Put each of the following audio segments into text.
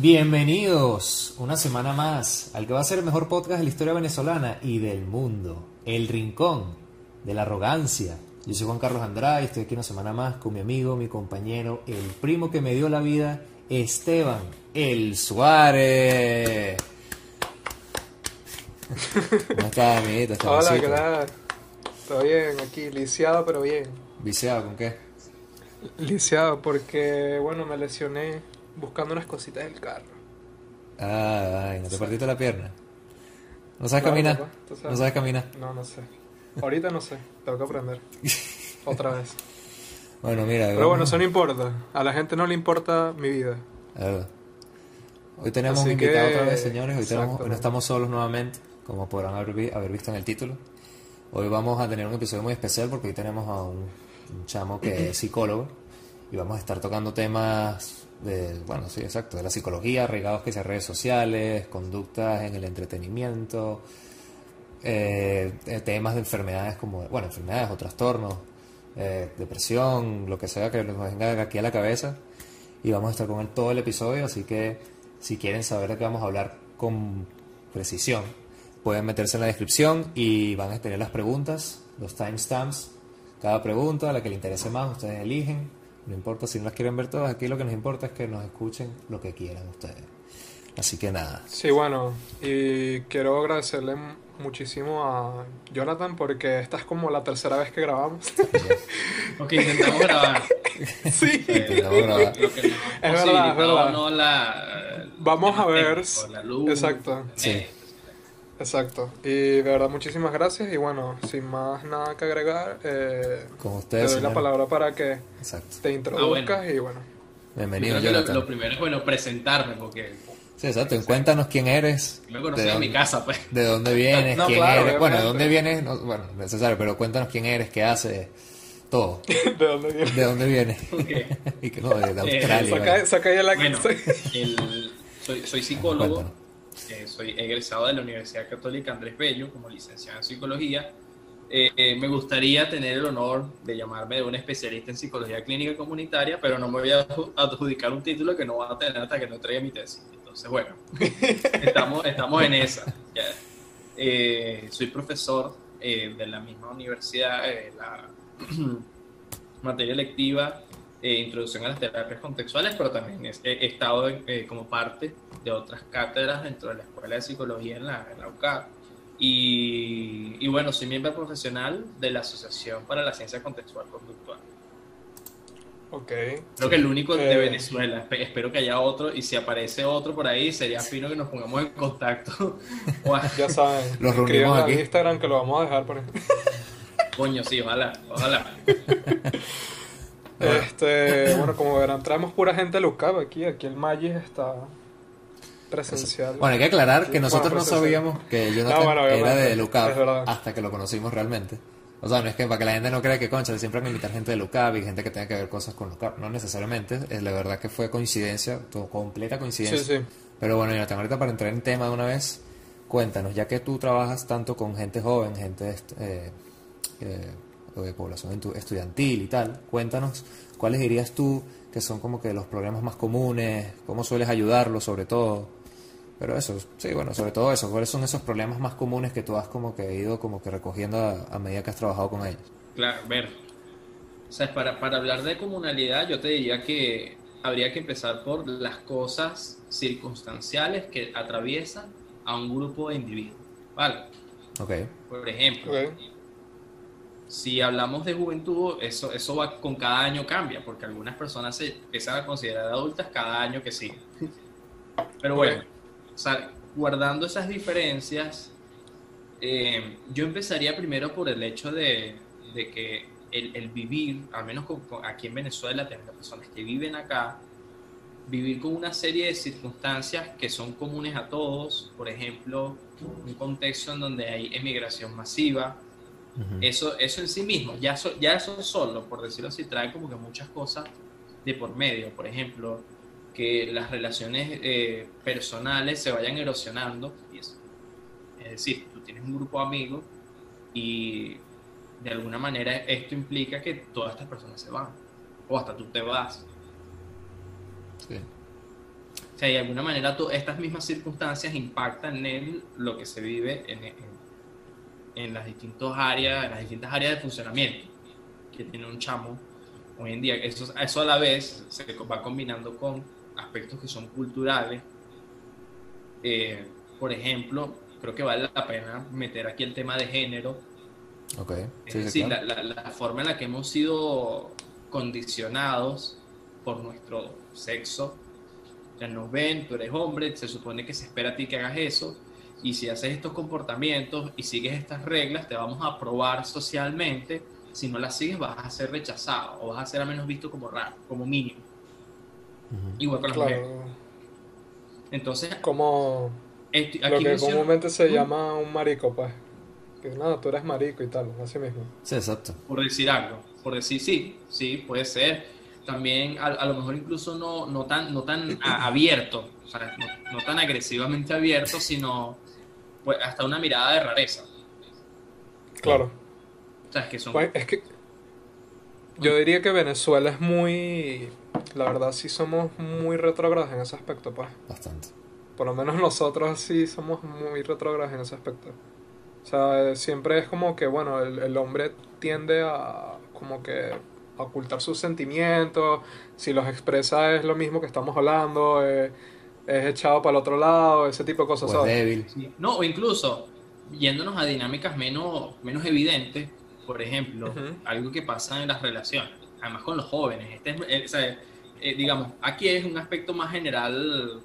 Bienvenidos una semana más al que va a ser el mejor podcast de la historia venezolana y del mundo, El Rincón de la Arrogancia. Yo soy Juan Carlos Andrade y estoy aquí una semana más con mi amigo, mi compañero, el primo que me dio la vida, Esteban El Suárez. ¿Cómo estás, amiguito? Hola? ¿qué tal? Todo bien, aquí, lisiado, pero bien. ¿Viciado con qué? Lisiado porque, bueno, me lesioné buscando unas cositas del carro. Ah, ay, ¿no te partiste la pierna? ¿No sabes No, caminar? papá, tú sabes. ¿No sabes caminar? No, no sé. Ahorita no sé, tengo que aprender. Otra vez. Bueno, mira. Pero bueno, eso no importa. A la gente no le importa mi vida. A ver. Hoy tenemos Así un invitado que- otra vez, señores. Hoy, tenemos- hoy no estamos solos nuevamente, como podrán haber, vi- haber visto en el título. Hoy vamos a tener un episodio muy especial porque hoy tenemos a un, un chamo que es psicólogo y vamos a estar tocando temas de, bueno, sí, exacto, de la psicología, regados que sea redes sociales, conductas en el entretenimiento, eh, temas de enfermedades como, bueno, enfermedades o trastornos, eh, depresión, lo que sea que nos venga aquí a la cabeza. Y vamos a estar con él todo el episodio, así que si quieren saber de qué vamos a hablar con precisión, pueden meterse en la descripción y van a tener las preguntas, los timestamps, cada pregunta, la que le interese más, ustedes eligen. No importa si no las quieren ver todas, aquí lo que nos importa es que nos escuchen lo que quieran ustedes. Así que nada. Sí, bueno, y quiero agradecerle muchísimo a Jonathan porque esta es como la tercera vez que grabamos. Ok, intentamos grabar. sí. Intentamos grabar. Lo que no Es verdad, es verdad. No la, Vamos a ver la luz, exacto. Sí. eh, Exacto. Y de verdad, muchísimas gracias. Y bueno, sin más nada que agregar, eh, Con te ustedes. doy la palabra para que Exacto. te introduzcas y bueno. Bienvenido, yo lo, primero es bueno presentarme porque Sí, exacto. Cuéntanos quién eres. me conocí de en dónde- mi casa, pues. ¿De dónde vienes? No, ¿Quién claro, eres? Bueno, ¿de dónde vienes? No, bueno, necesario, pero cuéntanos quién eres, qué haces, todo. ¿De dónde vienes? ¿De dónde vienes? Y que no, de, Eh, Australia. Saca, vale. saca ya la Bueno, el- soy, soy psicólogo, Cuéntanos. Eh, soy egresado de la Universidad Católica Andrés Bello como licenciado en psicología. Eh, eh, me gustaría tener el honor de llamarme un especialista en psicología clínica comunitaria, pero no me voy a adju- adjudicar un título que no voy a tener hasta que no entregue mi tesis. Entonces, bueno, estamos, estamos en esa. ya. Eh, soy profesor eh, de la misma universidad, eh, la materia electiva eh, Introducción a las terapias contextuales, pero también he, he estado eh, como parte de otras cátedras dentro de la Escuela de Psicología en la, en la UCAP. Y, y bueno, soy miembro profesional de la Asociación para la Ciencia Contextual Conductual. Ok. Creo que el único de Eh. Venezuela. Espe- Espero que haya otro. Y si aparece otro por ahí, sería fino que nos pongamos en contacto. Ya saben. Los reunimos aquí. Instagram que lo vamos a dejar por ejemplo. Coño, sí, ojalá, ojalá. Este, bueno, como verán, traemos pura gente de Lucab aquí. Aquí el Magis está presencial. Bueno, hay que aclarar que Sí, nosotros bueno, no sabíamos que Jonathan No, bueno, era de Lucab hasta que lo conocimos realmente. O sea, no es que para que la gente no crea que, concha, siempre hay que invitar gente de Lucab y gente que tenga que ver cosas con Lucab. No necesariamente. Es la verdad que fue coincidencia, todo- completa sí, coincidencia. sí. Pero bueno, Jonathan, ahorita para entrar en tema de una vez, cuéntanos, ya que tú trabajas tanto con gente joven, gente est- eh, eh, de población estu- estudiantil y tal, cuéntanos cuáles dirías tú que son como que los problemas más comunes, cómo sueles ayudarlos sobre todo. Pero eso, sí, bueno, sobre todo eso, cuáles son esos problemas más comunes que tú has como que ido como que recogiendo a, a medida que has trabajado con ellos. Claro, ver. O sea, para, para hablar de comunalidad, yo te diría que habría que empezar por las cosas circunstanciales que atraviesan a un grupo de individuos. ¿Vale? Ok, Por ejemplo, Ok. Si hablamos de juventud, eso, eso va con cada año cambia, porque algunas personas se empiezan a considerar adultas cada año que sigue. Pero bueno, o sea, guardando esas diferencias, eh, yo empezaría primero por el hecho de, de que el, el vivir, al menos con- con- aquí en Venezuela, tenemos personas que viven acá, vivir con una serie de circunstancias que son comunes a todos, por ejemplo, un contexto en donde hay emigración masiva, Ujú. eso, eso en sí mismo, ya, so- ya eso solo, por decirlo así, trae como que muchas cosas de por medio. Por ejemplo, que las relaciones eh, personales se vayan erosionando. Y eso. Es decir, tú tienes un grupo de amigos y de alguna manera esto implica que todas estas personas se van. O hasta tú te vas. Sí. sea, de alguna manera estas mismas circunstancias impactan en lo que se vive en, en, las distintas áreas, en las distintas áreas de funcionamiento que tiene un chamo hoy en día. Eso, eso a la vez se va combinando con aspectos que son culturales. Eh, por ejemplo, creo que vale la pena meter aquí el tema de género. Okay. es decir, la, la, forma en la que hemos sido condicionados por nuestro sexo. Ya nos ven, tú eres hombre, se supone que se espera a ti que hagas eso. Y si haces estos comportamientos y sigues estas reglas, te vamos a aprobar socialmente. Si no las sigues, vas a ser rechazado o vas a ser al menos visto como raro, como mínimo. Igual con las mujeres. Entonces, como aquí lo que comúnmente se llama un marico, pues. Que nada, tú eres marico y tal, así mismo. Sí, exacto. Por decir algo, por decir sí, sí, puede ser. También a, lo mejor incluso no, no tan, no tan abierto, o sea, no, tan agresivamente abierto, sino hasta una mirada de rareza. Claro. O sea, es que son... Pues, es que yo diría que Venezuela es muy... La verdad sí somos muy retrógrados en ese aspecto, pues. Bastante. Por lo menos nosotros sí somos muy retrógrados en ese aspecto. O sea, siempre es como que, bueno, el, hombre tiende a como que ocultar sus sentimientos, si los expresa es lo mismo que estamos hablando, eh, es echado para el otro lado, ese tipo de cosas. O débil. No, o incluso yéndonos a dinámicas menos, menos evidentes, por ejemplo, algo que pasa en las relaciones, además con los jóvenes, este eh, digamos, aquí es un aspecto más general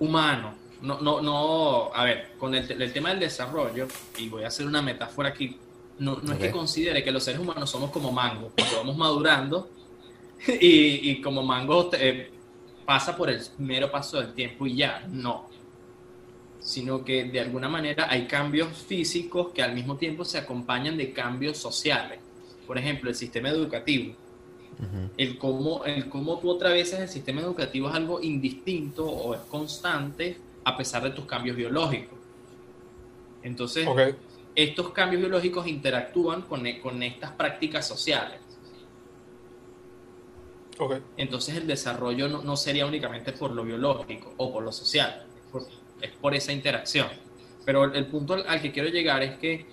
humano, no, no, no, a ver, con el, tema del desarrollo, y voy a hacer una metáfora aquí, no, no es que considere que los seres humanos somos como mango, porque vamos madurando y, y como mango eh, pasa por el mero paso del tiempo y ya, no. Sino que de alguna manera hay cambios físicos que al mismo tiempo se acompañan de cambios sociales. Por ejemplo, el sistema educativo. el, cómo, el cómo tú otra vez el sistema educativo es algo indistinto o es constante a pesar de tus cambios biológicos. Entonces, estos cambios biológicos interactúan con, con estas prácticas sociales. Entonces el desarrollo no, sería únicamente por lo biológico o por lo social, es por, esa interacción. Pero el, punto al, que quiero llegar es que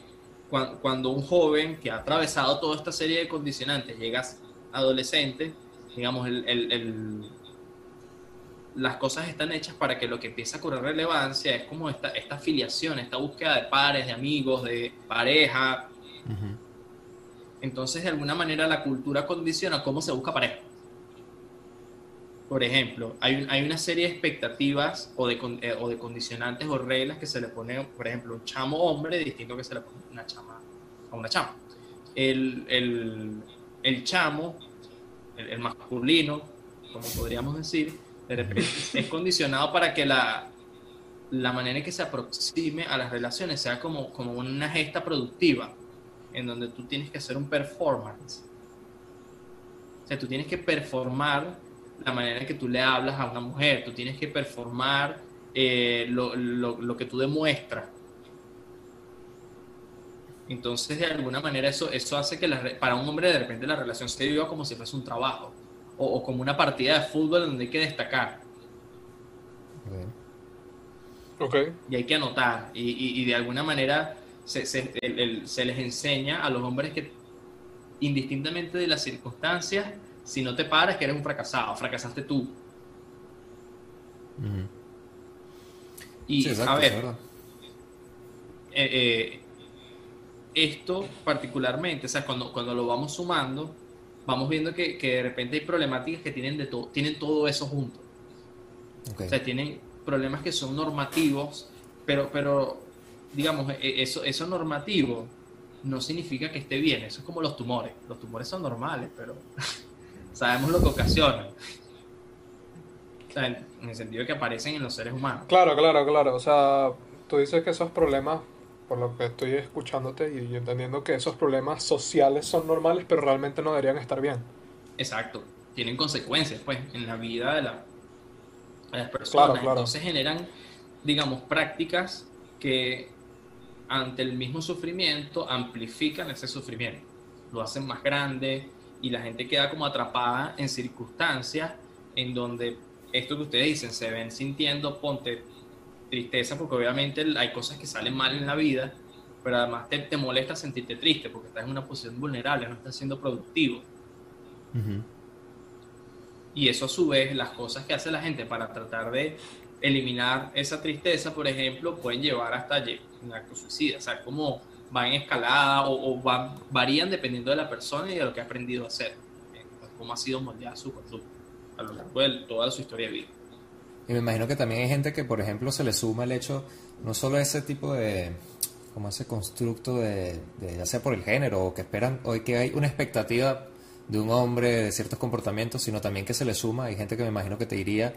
cuando, un joven que ha atravesado toda esta serie de condicionantes llega adolescente, digamos, el, las cosas están hechas para que lo que empieza a correr relevancia es como esta, esta afiliación, esta búsqueda de pares, de amigos, de pareja. Entonces, de alguna manera, la cultura condiciona cómo se busca pareja. Por ejemplo, hay, hay una serie de expectativas o de, eh, o de condicionantes o reglas que se le pone, por ejemplo, un chamo hombre distinto que se le pone una chama a una chama. El, el, el chamo, el masculino, como podríamos decir, de repente es condicionado para que la, la manera en que se aproxime a las relaciones sea como, como una gesta productiva, en donde tú tienes que hacer un performance. O sea, tú tienes que performar la manera en que tú le hablas a una mujer, tú tienes que performar eh, lo, lo, lo, que tú demuestras. Entonces, de alguna manera, eso, eso hace que para un hombre de repente la relación se viva como si fuese un trabajo o, como una partida de fútbol donde hay que destacar. Okay. Y hay que anotar. Y, y, de alguna manera se, se, se, les enseña a los hombres que, indistintamente de las circunstancias, si no te paras, que eres un fracasado, fracasaste tú. Y a ver, eh, eh, esto particularmente, o sea, cuando, cuando lo vamos sumando, vamos viendo que, que, de repente hay problemáticas que tienen, de todo tienen todo eso junto. O sea, tienen problemas que son normativos, pero, pero digamos, e, eso, eso normativo no significa que esté bien. Eso es como los tumores. Los tumores son normales, pero sabemos lo que ocasionan. O sea, en, en el sentido de que aparecen en los seres humanos. Claro, claro, claro. O sea, tú dices que esos problemas por lo que estoy escuchándote y entendiendo que esos problemas sociales son normales, pero realmente no deberían estar bien. Exacto, tienen consecuencias, pues, en la vida de, las personas. Claro, Entonces generan, digamos, prácticas que ante el mismo sufrimiento amplifican ese sufrimiento, lo hacen más grande y la gente queda como atrapada en circunstancias en donde esto que ustedes dicen, se ven sintiendo, ponte tristeza, porque obviamente hay cosas que salen mal en la vida, pero además te, te molesta sentirte triste porque estás en una posición vulnerable, no estás siendo productivo. Y eso a su vez, las cosas que hace la gente para tratar de eliminar esa tristeza, por ejemplo, pueden llevar hasta un acto suicida. O sea, como va en escalada o, varían dependiendo de la persona y de lo que ha aprendido a hacer, eh, cómo ha sido moldeada su conducta a lo largo de toda su historia de vida. Y me imagino que también hay gente que, por ejemplo, se le suma el hecho, no solo ese tipo de, como ese constructo de, ya sea por el género o que esperan, o que hay una expectativa de un hombre de ciertos comportamientos, sino también que se le suma, hay gente que me imagino que te diría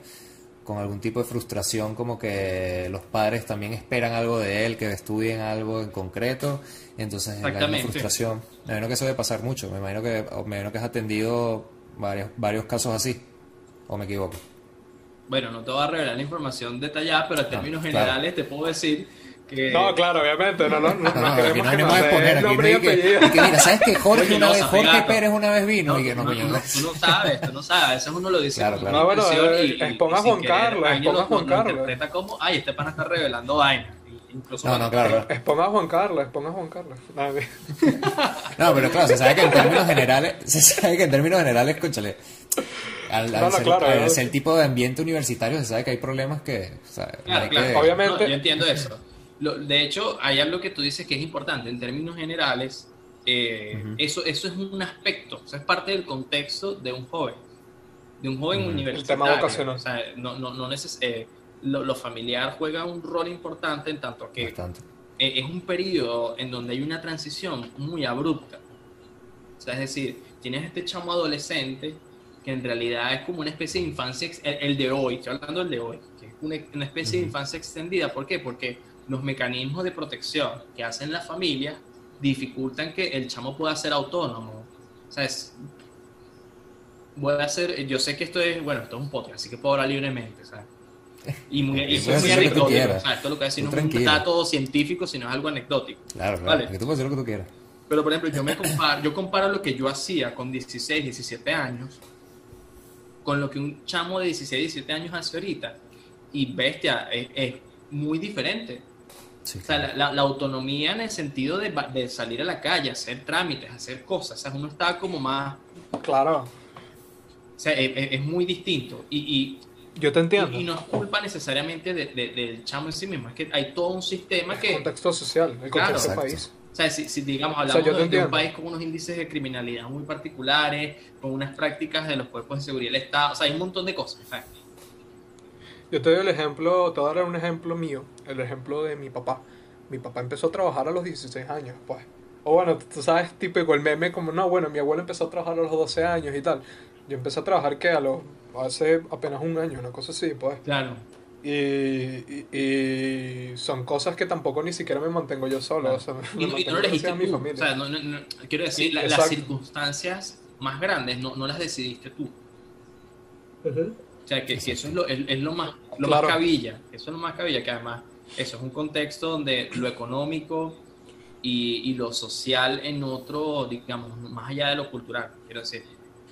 con algún tipo de frustración, como que los padres también esperan algo de él, que estudien algo en concreto, entonces hay una frustración. Me imagino que eso debe pasar mucho, me imagino que, me imagino que has atendido varios, varios casos así, o me equivoco. Bueno, no te voy a revelar la información detallada, pero en términos generales te puedo decir no, claro, obviamente, no, no, no, no, no queremos que no exponer, aquí no hay que, que, mira, ¿sabes que Jorge una vez, Jorge Pérez una vez vino? y que no, no, tú no sabes, tú no sabes, a veces uno lo dice claro, claro. No, bueno, eh, exponga a Juan Carlos, exponga a Juan Carlos. interpreta como, ay, este pana está revelando vaina. Incluso no, no, claro. Exponga a Juan Carlos, exponga a Juan Carlos. No, pero claro, se sabe que en términos generales, se sabe que en términos generales, escúchale, al, al, ser, claro, al ser, el tipo de ambiente universitario se sabe que hay problemas que... O sea, claro, claro. Que... Obviamente... yo entiendo eso de hecho, hay algo que tú dices que es importante. En términos generales, eh, eso, eso es un aspecto, eso es parte del contexto de un joven, de un joven universitario. El tema vocacional. O sea, no, no, no neces eh, lo, familiar juega un rol importante en tanto que eh, es un periodo en donde hay una transición muy abrupta. O sea, es decir, tienes este chamo adolescente que en realidad es como una especie de infancia, el, de hoy, estoy hablando del de hoy, que es una, una especie de infancia extendida. ¿Por qué? Porque los mecanismos de protección que hacen la familia dificultan que el chamo pueda ser autónomo. O sea, es, voy a hacer, yo sé que esto es, bueno, esto es un podcast, así que puedo hablar libremente, ¿sabes? Y muy, y muy anecdótico, o sea, esto lo que decir no es un dato científico, sino es algo anecdótico. Claro, claro, ¿vale? que tú puedes hacer lo que tú quieras. Pero, por ejemplo, yo me comparo, yo comparo lo que yo hacía con 16, 17 años con lo que un chamo de 16, 17 años hace ahorita. Y bestia, es muy diferente o sea, la, autonomía en el sentido de, de, salir a la calle, hacer trámites, hacer cosas. O sea, uno está como más. Claro. O sea, e, e, es, muy distinto. Y, y, Yo te entiendo. Y, no es culpa necesariamente de, del chamo en sí mismo, es que hay todo un sistema que. El contexto social, el contexto del país. O sea, si, digamos hablamos de, un país con unos índices de criminalidad muy particulares, con unas prácticas de los cuerpos de seguridad del Estado, o sea, hay un montón de cosas. Yo te doy el ejemplo, te voy a dar un ejemplo mío, el ejemplo de mi papá. Mi papá empezó a trabajar a los 16 años, pues. O bueno, tú sabes, típico el meme como, no, bueno, mi abuelo empezó a trabajar a los 12 años y tal. Yo empecé a trabajar que a los, hace apenas un año, una cosa así, pues. Claro. Y, y, son cosas que tampoco ni siquiera me mantengo yo solo. O sea, y, no lo elegiste mi familia. O sea, no, no, quiero decir, las circunstancias más grandes no, no las decidiste tú. O sea, que si eso es lo, es, lo más, lo más cabilla, eso es lo más cabilla, que además eso es un contexto donde lo económico y, y lo social en otro, digamos, más allá de lo cultural, quiero decir,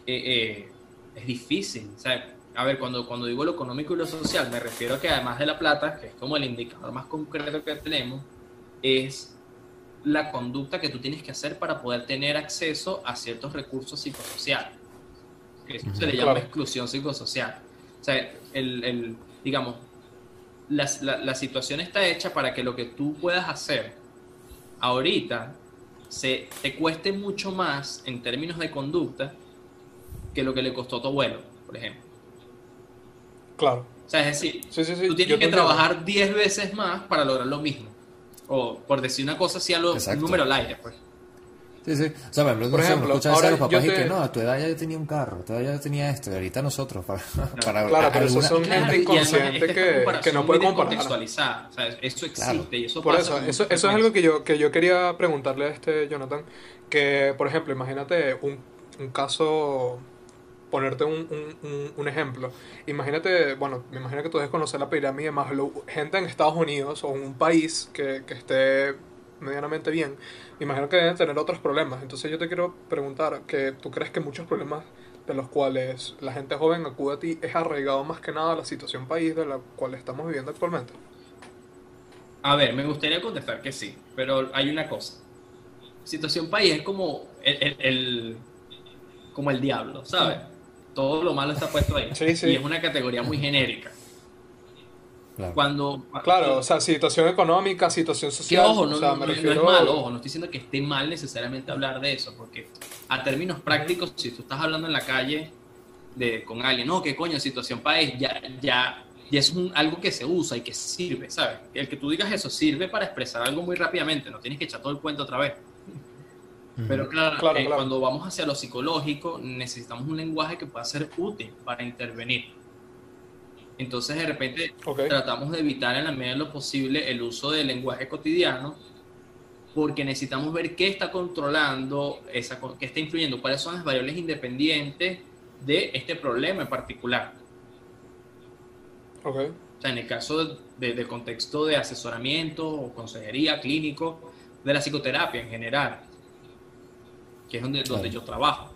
eh, eh, es difícil. O sea, a ver, cuando, cuando digo lo económico y lo social, me refiero a que además de la plata, que es como el indicador más concreto que tenemos, es la conducta que tú tienes que hacer para poder tener acceso a ciertos recursos psicosociales. Eso se le llama exclusión psicosocial. O sea, el, el digamos, la, la, situación está hecha para que lo que tú puedas hacer ahorita se te cueste mucho más en términos de conducta que lo que le costó a tu abuelo, por ejemplo. Claro. O sea, es decir, tú tienes que trabajar 10 veces más para lograr lo mismo. O por decir una cosa así a los números al aire, pues. Sí, sí. O sea, por ejemplo, ahora a los papás y que no, a tu edad ya yo tenía un carro, a tu edad ya tenía esto, y ahorita nosotros, para, para Claro, pero eso son gente inconsciente que, que, no puede comparar. Contextualizar. O sea, eso existe y eso Por eso, eso, eso es algo que yo, que yo quería preguntarle a este Jonathan, que, por ejemplo, imagínate un, un caso ponerte un, un, un, ejemplo. Imagínate, bueno, me imagino que tú debes conocer la pirámide más gente en Estados Unidos o en un país que, que esté medianamente bien, imagino que deben tener otros problemas. Entonces yo te quiero preguntar, que tú crees que muchos problemas de los cuales la gente joven acude a ti es arraigado más que nada a la situación país de la cual estamos viviendo actualmente? A ver, me gustaría contestar que sí, pero hay una cosa. Situación país es como el, el- el- como el diablo, ¿sabes? Todo lo malo está puesto ahí. Sí, sí. Y es una categoría muy genérica. Claro. Cuando Claro, o sea, situación económica, situación Que social. ojo, no, o sea, no- es malo, ojo, no estoy diciendo que esté mal necesariamente hablar de eso, porque a términos prácticos, si tú estás hablando en la calle de, con alguien, no, qué coño, situación país, ya, ya, ya es un- algo que se usa y que sirve, ¿sabes? El que tú digas eso sirve para expresar algo muy rápidamente, no tienes que echar todo el cuento otra vez. Pero claro, Claro, eh, claro. cuando vamos hacia lo psicológico, necesitamos un lenguaje que pueda ser útil para intervenir. Entonces, de repente, tratamos de evitar en la medida de lo posible el uso del lenguaje cotidiano porque necesitamos ver qué está controlando, esa, qué está influyendo, cuáles son las variables independientes de este problema en particular. Ok. O sea, en el caso de, de- contexto de asesoramiento o consejería clínico, de la psicoterapia en general, que es donde, donde yo trabajo.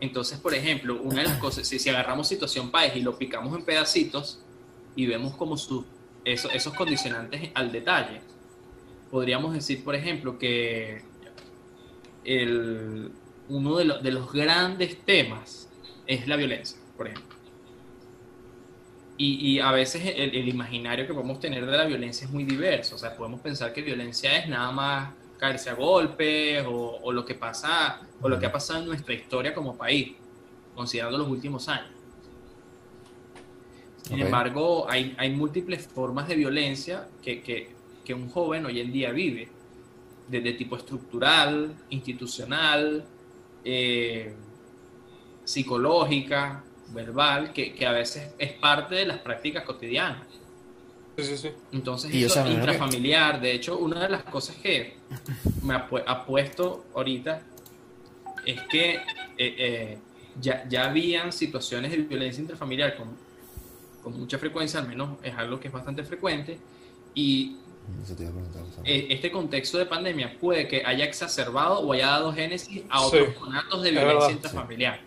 Entonces, por ejemplo, una de las cosas, si, si agarramos situación país y lo picamos en pedacitos y vemos como su, eso- esos condicionantes al detalle, podríamos decir, por ejemplo, que el, uno de, lo- de los grandes temas es la violencia, por ejemplo. Y, y a veces el, el imaginario que podemos tener de la violencia es muy diverso. O sea, podemos pensar que violencia es nada más caerse a golpes o, o lo que pasa o lo que ha pasado en nuestra historia como país, considerando los últimos años. Sin embargo, hay, hay múltiples formas de violencia que, que, que un joven hoy en día vive, desde tipo estructural, institucional, eh, psicológica, verbal, que, que a veces es parte de las prácticas cotidianas. Sí, sí, sí. Entonces, Y, eso que- intrafamiliar, de hecho, una de las cosas que me ha pu- ha puesto ahorita es que eh, eh, ya, ya habían situaciones de violencia intrafamiliar con, con mucha frecuencia, al menos es algo que es bastante frecuente, y eh, este contexto de pandemia puede que haya exacerbado o haya dado génesis a otros Sí, conatos de violencia verdad. intrafamiliar.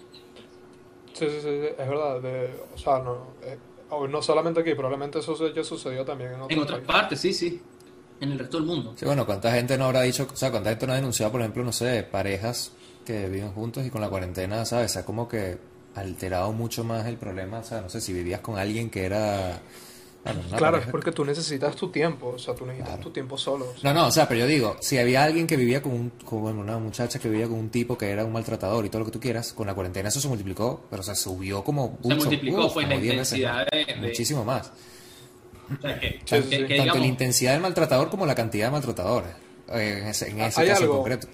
Sí, sí, sí, sí, es verdad. de- o sea, no, eh, o no solamente aquí, probablemente eso se- ya sucedió también en otros En otras partes, sí, sí, en el resto del mundo. Sí, bueno, ¿cuánta gente no habrá dicho, o sea, cuánta gente no ha denunciado, por ejemplo, no sé, parejas que viven juntos y con la cuarentena, ¿sabes? Se ha como que alterado mucho más el problema, o sea, no sé, si vivías con alguien que era... bueno, Claro, es porque tú necesitas tu tiempo, o sea, tú necesitas Claro. tu tiempo solo. o sea. No, no, o sea, pero yo digo, si había alguien que vivía con, un, con bueno, una muchacha que vivía con un tipo que era un maltratador y todo lo que tú quieras, con la cuarentena eso se multiplicó, pero o sea, subió como... Se mucho, multiplicó, uf, pues, la como 10 veces intensidad más, de- de- Muchísimo más. O sea, que, Sí, sí, que- sí. que Tanto digamos, la intensidad del maltratador como la cantidad de maltratadores. eh, En ese, en ese Hay caso en concreto.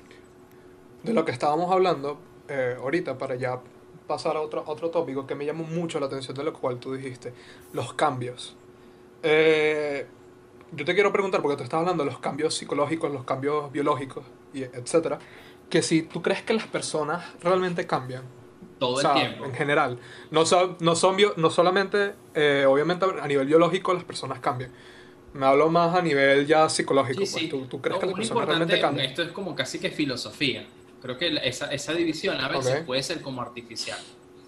De lo que estábamos hablando eh, ahorita, para ya pasar a otro, otro tópico que me llamó mucho la atención de lo cual tú dijiste, los cambios. Eh, yo te quiero preguntar, porque tú estás hablando de los cambios psicológicos, los cambios biológicos, y etcétera, que si tú crees que las personas realmente cambian, todo o sea, el tiempo. en general, no son, no son bio- no solamente, eh, obviamente a nivel biológico las personas cambian. Me hablo más a nivel ya psicológico. Sí, pues. sí. ¿Tú, tú crees No, que las personas realmente cambian? Esto es como casi que filosofía. Creo que esa, esa división a veces Ok. puede ser como artificial.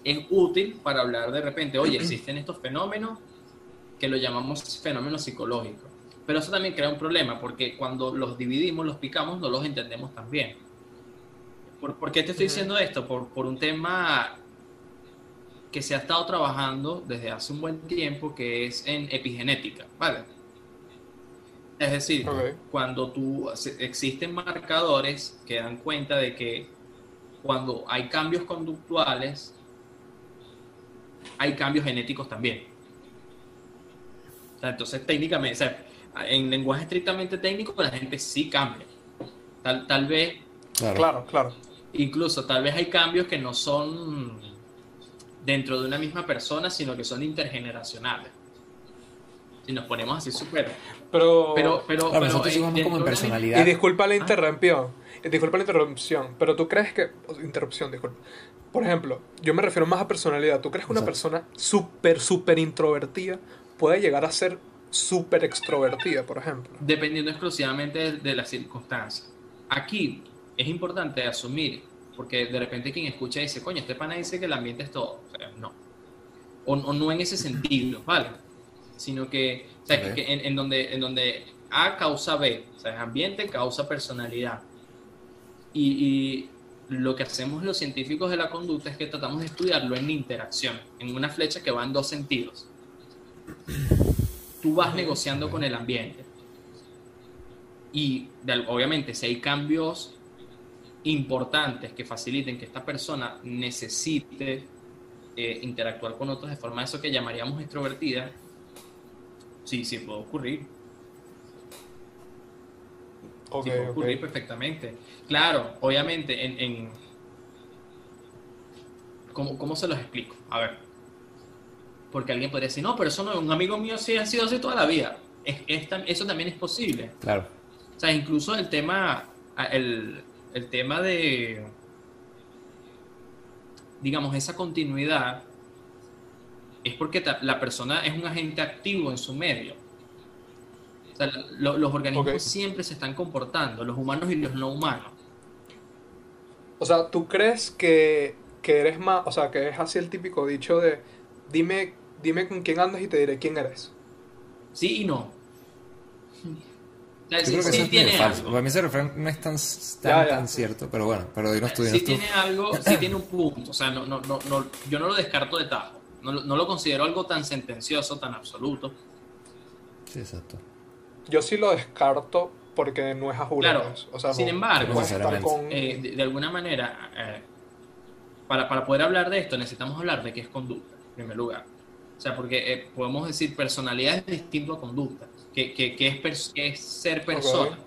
Es útil para hablar de repente, oye, existen estos fenómenos que lo llamamos fenómenos psicológicos. Pero eso también crea un problema, porque cuando los dividimos, los picamos, no los entendemos tan bien. ¿Por, por qué te estoy diciendo esto? Por, por un tema que se ha estado trabajando desde hace un buen tiempo, que es en epigenética, ¿vale? Es decir, Ok. cuando tú existen marcadores que dan cuenta de que cuando hay cambios conductuales, hay cambios genéticos también. Sea, entonces, técnicamente, o sea, en lenguaje estrictamente técnico, la gente sí cambia. Tal, tal vez, Claro. Claro, claro. incluso, tal vez hay cambios que no son dentro de una misma persona, sino que son intergeneracionales. Si nos ponemos así súper... Pero, Pero, pero, Claro, pero nosotros en- íbamos como en personalidad. y disculpa la Ah. interrupción. y Disculpa la interrupción. Pero tú crees que. Interrupción, disculpa. Por ejemplo, yo me refiero más a personalidad. ¿Tú crees que una Exacto. persona súper, súper introvertida puede llegar a ser súper extrovertida, por ejemplo? dependiendo exclusivamente de, de las circunstancias. Aquí es importante asumir porque de repente quien escucha dice, coño, este pana dice que el ambiente es todo. O sea, no. O, o no en ese sentido, ¿vale? Sino que, o sea, que en, en donde, en donde A causa B, o sea, ambiente causa personalidad. Y, y lo que hacemos los científicos de la conducta es que tratamos de estudiarlo en interacción, en una flecha que va en dos sentidos. Tú vas negociando con el ambiente. Y de obviamente si hay cambios importantes que faciliten que esta persona necesite eh, interactuar con otros de forma eso que llamaríamos extrovertida, sí, sí puede ocurrir. Sí, puede ocurrir perfectamente. Claro, obviamente, en... en- ¿Cómo, ¿Cómo se los explico? A ver. Porque alguien podría decir, no, pero eso no, un amigo mío sí ha sido así toda la vida. Es, eso también es posible. Claro. O sea, incluso el tema, el, el tema de, digamos, esa continuidad es porque ta- la persona es un agente activo en su medio. O sea, lo- los organismos siempre se están comportando, los humanos y los no humanos. O sea, ¿tú crees que, que eres más, o sea, que es así el típico dicho de, dime, dime con quién andas y te diré quién eres? Sí y no. Yo sí- creo que sí eso es tiene medio falso. algo. Para mí ese refrán no es tan, tan, Ya, ya. tan cierto, pero bueno, pero dinos tú, sí dinos tú. tiene algo, sí tiene un punto. O sea, no, no, no, no, yo no lo descarto de tajo. No, lo- no lo considero algo tan sentencioso, tan absoluto. Sí, exacto. Yo sí lo descarto porque no es a Claro, pues. O sea, sin no- embargo, no puedes estar necesariamente. con... Eh, de, de alguna manera, eh, para, para poder hablar de esto, necesitamos hablar de qué es conducta, primer lugar. O sea, porque eh, podemos decir personalidad es distinto a conducta, que, que, que es, pers- que es ser persona. Ok.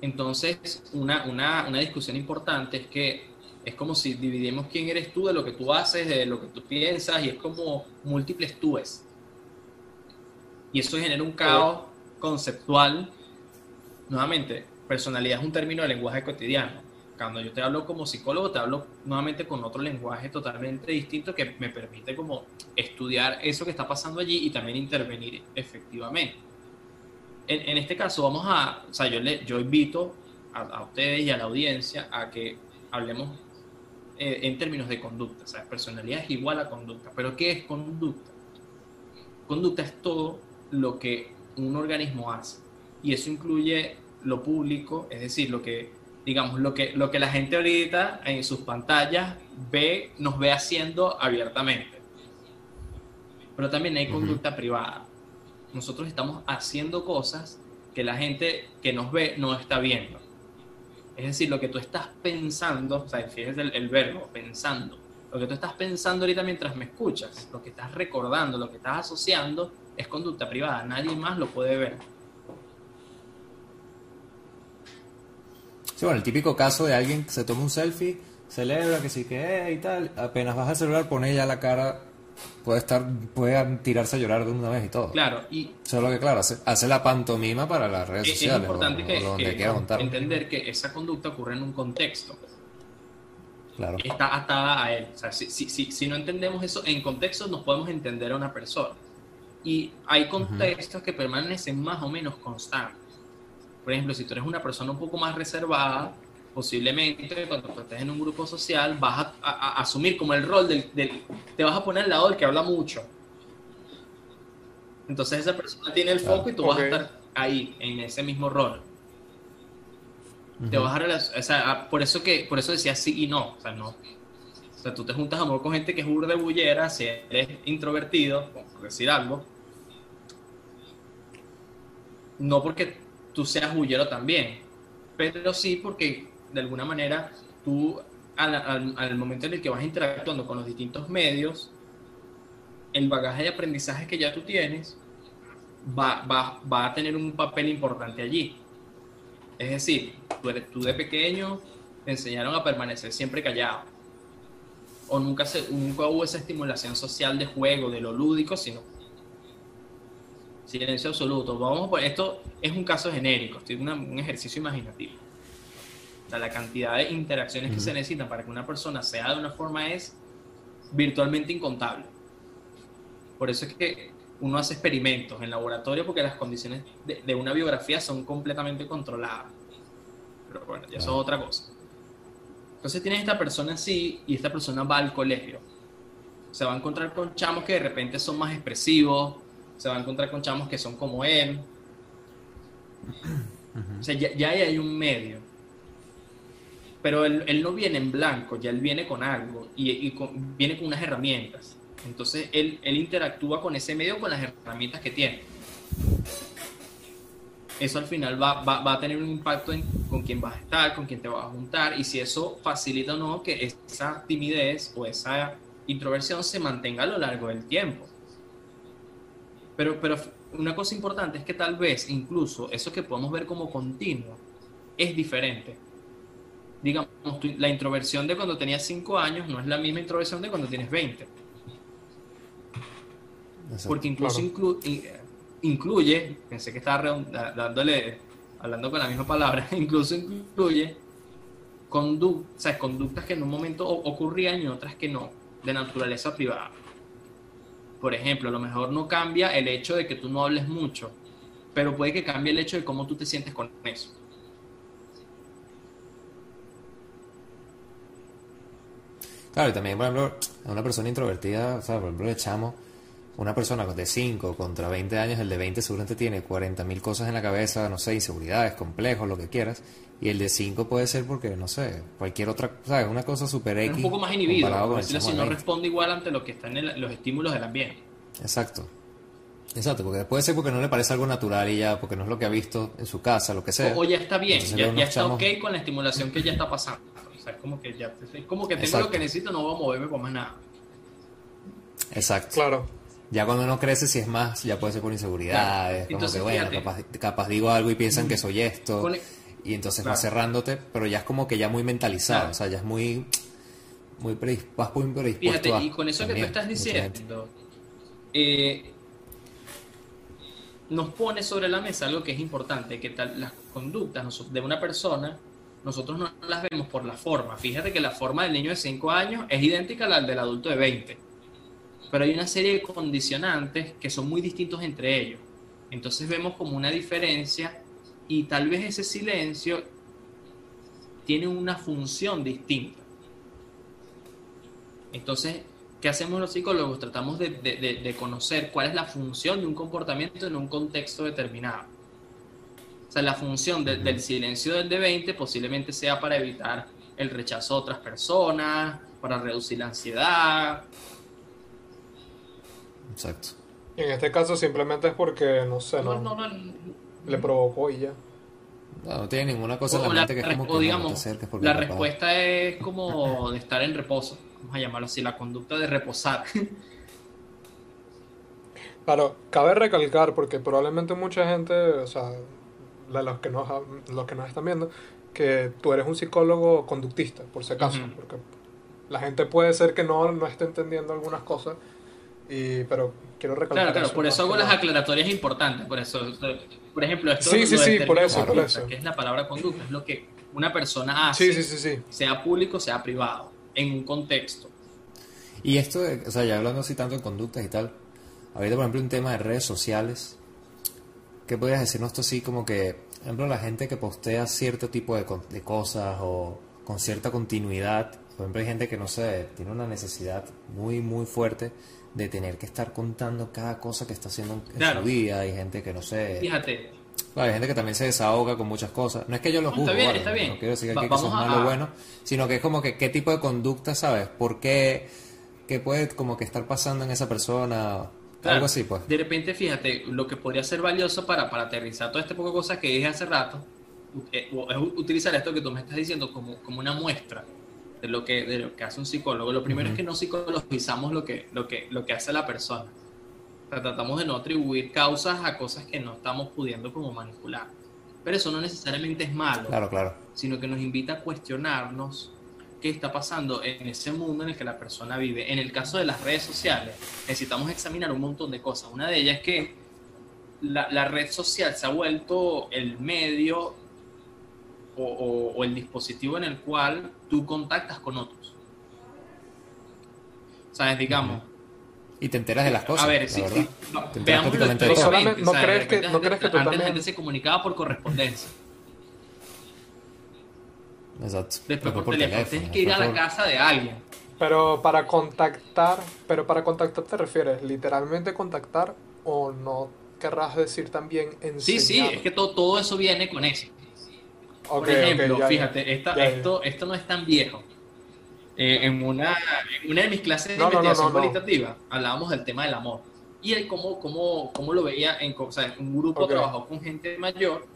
Entonces, una, una, una discusión importante es que es como si dividimos quién eres tú de lo que tú haces, de lo que tú piensas, y es como múltiples túes. Y eso genera un caos conceptual. Nuevamente, personalidad es un término de lenguaje cotidiano. Cuando yo te hablo como psicólogo, te hablo nuevamente con otro lenguaje totalmente distinto que me permite como estudiar eso que está pasando allí y también intervenir efectivamente. En, este caso vamos a, o sea, yo, invito a, a ustedes y a la audiencia a que hablemos eh, en términos de conducta. O sea, personalidad es igual a conducta. Pero ¿qué es conducta? Conducta es todo lo que un organismo hace. Y eso incluye lo público, es decir, lo que, digamos, lo que, lo que la gente ahorita en sus pantallas ve, nos ve haciendo abiertamente. Pero también hay conducta privada. Nosotros estamos haciendo cosas que la gente que nos ve no está viendo. Es decir, lo que tú estás pensando, o sea, fíjense el, el verbo, pensando. Lo que tú estás pensando ahorita mientras me escuchas, lo que estás recordando, lo que estás asociando, es conducta privada. Nadie más lo puede ver. Sí, bueno, el típico caso de alguien que se toma un selfie, celebra que sí que es y tal, apenas baja el celular, pone ya la cara, puede estar, puede tirarse a llorar de una vez y todo. Claro, y Solo que claro, hace, hace la pantomima para las redes es, es sociales importante o, que, o donde que entender que esa conducta ocurre en un contexto. Claro. está atada a él. O sea, si, si, si, si no entendemos eso en contexto, nos podemos entender a una persona. Y hay contextos que permanecen más o menos constantes. Por ejemplo, si tú eres una persona un poco más reservada, posiblemente cuando tú estés en un grupo social vas a, a- a asumir como el rol del, del- Te vas a poner al lado del que habla mucho. Entonces esa persona tiene el foco y tú vas a estar ahí, en ese mismo rol te vas a relac- o sea, por eso que por eso decía sí y no, o sea, no. O sea, tú te juntas amor con gente que es burda de bullera, si eres introvertido, por decir algo, no porque tú seas bullero también, pero sí porque de alguna manera tú al, momento en el que vas interactuando con los distintos medios, el bagaje de aprendizaje que ya tú tienes va, va, va a tener un papel importante allí. Es decir, tú, eres- de pequeño te enseñaron a permanecer siempre callado. O nunca, se, nunca hubo esa estimulación social de juego, de lo lúdico, sino silencio absoluto. Vamos por esto es un caso genérico, estoy una- un ejercicio imaginativo. O sea, la cantidad de interacciones que se necesitan para que una persona sea de una forma es virtualmente incontable. Por eso es que uno hace experimentos en laboratorio porque las condiciones de, de una biografía son completamente controladas. Pero bueno, ya eso es otra cosa. Entonces tienes esta persona así y esta persona va al colegio. Se va a encontrar con chamos que de repente son más expresivos, se va a encontrar con chamos que son como él. O sea, ya, ya hay un medio. Pero él, él, no viene en blanco, ya él viene con algo y, y con, viene con unas herramientas. Entonces él, él interactúa con ese medio con las herramientas que tiene. Eso al final va, va, va a tener un impacto en con quién vas a estar, con quién te vas a juntar y si eso facilita o no que esa timidez o esa introversión se mantenga a lo largo del tiempo. Pero, pero una cosa importante es que tal vez incluso eso que podemos ver como continuo es diferente. Digamos, la introversión de cuando tenías 5 años no es la misma introversión de cuando tienes 20. Exacto, Porque incluso claro. inclu incluye, pensé que estaba dándole, hablando con la misma palabra, incluso incluye condu o sea, conductas que en un momento ocurrían y otras que no, de naturaleza privada. Por ejemplo, a lo mejor no cambia el hecho de que tú no hables mucho, pero puede que cambie el hecho de cómo tú te sientes con eso. Claro, y también, por ejemplo, a una persona introvertida, o sea, por ejemplo, le echamos una persona de 5 contra 20 años, el de 20 seguramente tiene 40.000 cosas en la cabeza, no sé, inseguridades, complejos, lo que quieras. Y el de 5 puede ser porque, no sé, cualquier otra, ¿sabes? Una cosa super X. Es un poco más inhibido, si no responde igual ante lo que están en los estímulos del ambiente. Exacto. Exacto, porque puede ser porque no le parece algo natural y ya, porque no es lo que ha visto en su casa, lo que sea. O, o ya está bien, ya, ya, está ok con la estimulación que ya está pasando. O sea, es como que ya, es como que tengo Exacto. lo que necesito, no voy a moverme por más nada. Exacto. Claro. Ya cuando uno crece, si es más, ya puede ser por inseguridades. Claro. Entonces, como que, bueno, capaz, capaz, digo algo y piensan que soy esto. El... Y entonces claro. va cerrándote, pero ya es como que ya muy mentalizado. Claro. O sea, ya es muy. muy predisp vas muy predispuesto. Fíjate, y con eso también, que tú estás diciendo, eh, nos pone sobre la mesa algo que es importante: que tal, las conductas de una persona, nosotros no las vemos por la forma. Fíjate que la forma del niño de 5 años es idéntica a la del adulto de 20 pero hay una serie de condicionantes que son muy distintos entre ellos. Entonces vemos como una diferencia y tal vez ese silencio tiene una función distinta. Entonces, ¿qué hacemos los psicólogos? Tratamos de, de, de, conocer cuál es la función de un comportamiento en un contexto determinado. O sea, la función de, del silencio del D20 posiblemente sea para evitar el rechazo a otras personas, para reducir la ansiedad, Exacto. Y en este caso simplemente es porque, no sé, no, no, no, le provocó y ya. No, no tiene ninguna cosa en la mente que es como que digamos, porque la respuesta es como de estar en reposo, vamos a llamarlo así, la conducta de reposar. Claro, cabe recalcar porque probablemente mucha gente, o sea, los que nos, los que nos están viendo, que tú eres un psicólogo conductista, por si acaso, uh -huh. porque la gente puede ser que no, no esté entendiendo algunas cosas y, pero quiero recalcar. Claro, claro, eso, por eso hago las aclaratorias importantes. Por eso, por ejemplo, esto sí, sí, sí, por eso, conducta, por eso. que es la palabra conducta, es lo que una persona hace, sí, sí, sí, sí. sea público, sea privado, en un contexto. Y esto, de, o sea, ya hablando así tanto de conductas y tal, ahorita, por ejemplo, un tema de redes sociales, ¿qué podrías decirnos esto así como que, por ejemplo, la gente que postea cierto tipo de, de cosas o con cierta continuidad, por ejemplo, hay gente que, no sé, tiene una necesidad muy, muy fuerte de tener que estar contando cada cosa que está haciendo en Claro. su vida. Hay gente que no sé. Fíjate, Claro, hay gente que también se desahoga con muchas cosas. No es que yo lo No, juzgo, está bien, ¿vale? está bien. no quiero decir Va- que eso es malo o bueno, sino que es como que qué tipo de conducta, ¿sabes? ¿Por qué? ¿Qué puede como que estar pasando en esa persona? Claro. Algo así, pues. De repente, fíjate, lo que podría ser valioso para, para aterrizar todo este poco de cosas que dije hace rato, eh, es utilizar esto que tú me estás diciendo como, como una muestra de lo, que, de lo que hace un psicólogo. Lo primero es que no psicologizamos lo que, lo, que, lo que hace la persona. O sea, tratamos de no atribuir causas a cosas que no estamos pudiendo como manipular. Pero eso no necesariamente es malo Claro, claro. sino que nos invita a cuestionarnos qué está pasando en ese mundo en el que la persona vive. En el caso de las redes sociales, necesitamos examinar un montón de cosas. Una de ellas es que la, la red social se ha vuelto el medio o, o- o el dispositivo en el cual tú contactas con otros. ¿Sabes? Digamos. Y te enteras de las cosas. a ver, sí, verdad. sí, no, Te enteras veámoslo prácticamente de No todo. solamente- no o sea, de crees que- repente no crees que tú antes la también- gente se comunicaba por correspondencia. Exacto. Después por, por teléfono. teléfono, Tienes que ir a la casa de alguien. Pero para contactar, pero para contactar te refieres literalmente contactar o no querrás decir también enseñar. Sí, sí, es que todo, todo eso viene con eso. Por ejemplo, ok, ya, ya. fíjate, esta- Ya, ya. esto, esto no es tan viejo. Eh, en, una, en una de mis clases de No, no, no, investigación no, no. cualitativa hablábamos del tema del amor. Y el cómo, cómo, cómo lo veía en co- o sea, un grupo trabajó con gente mayor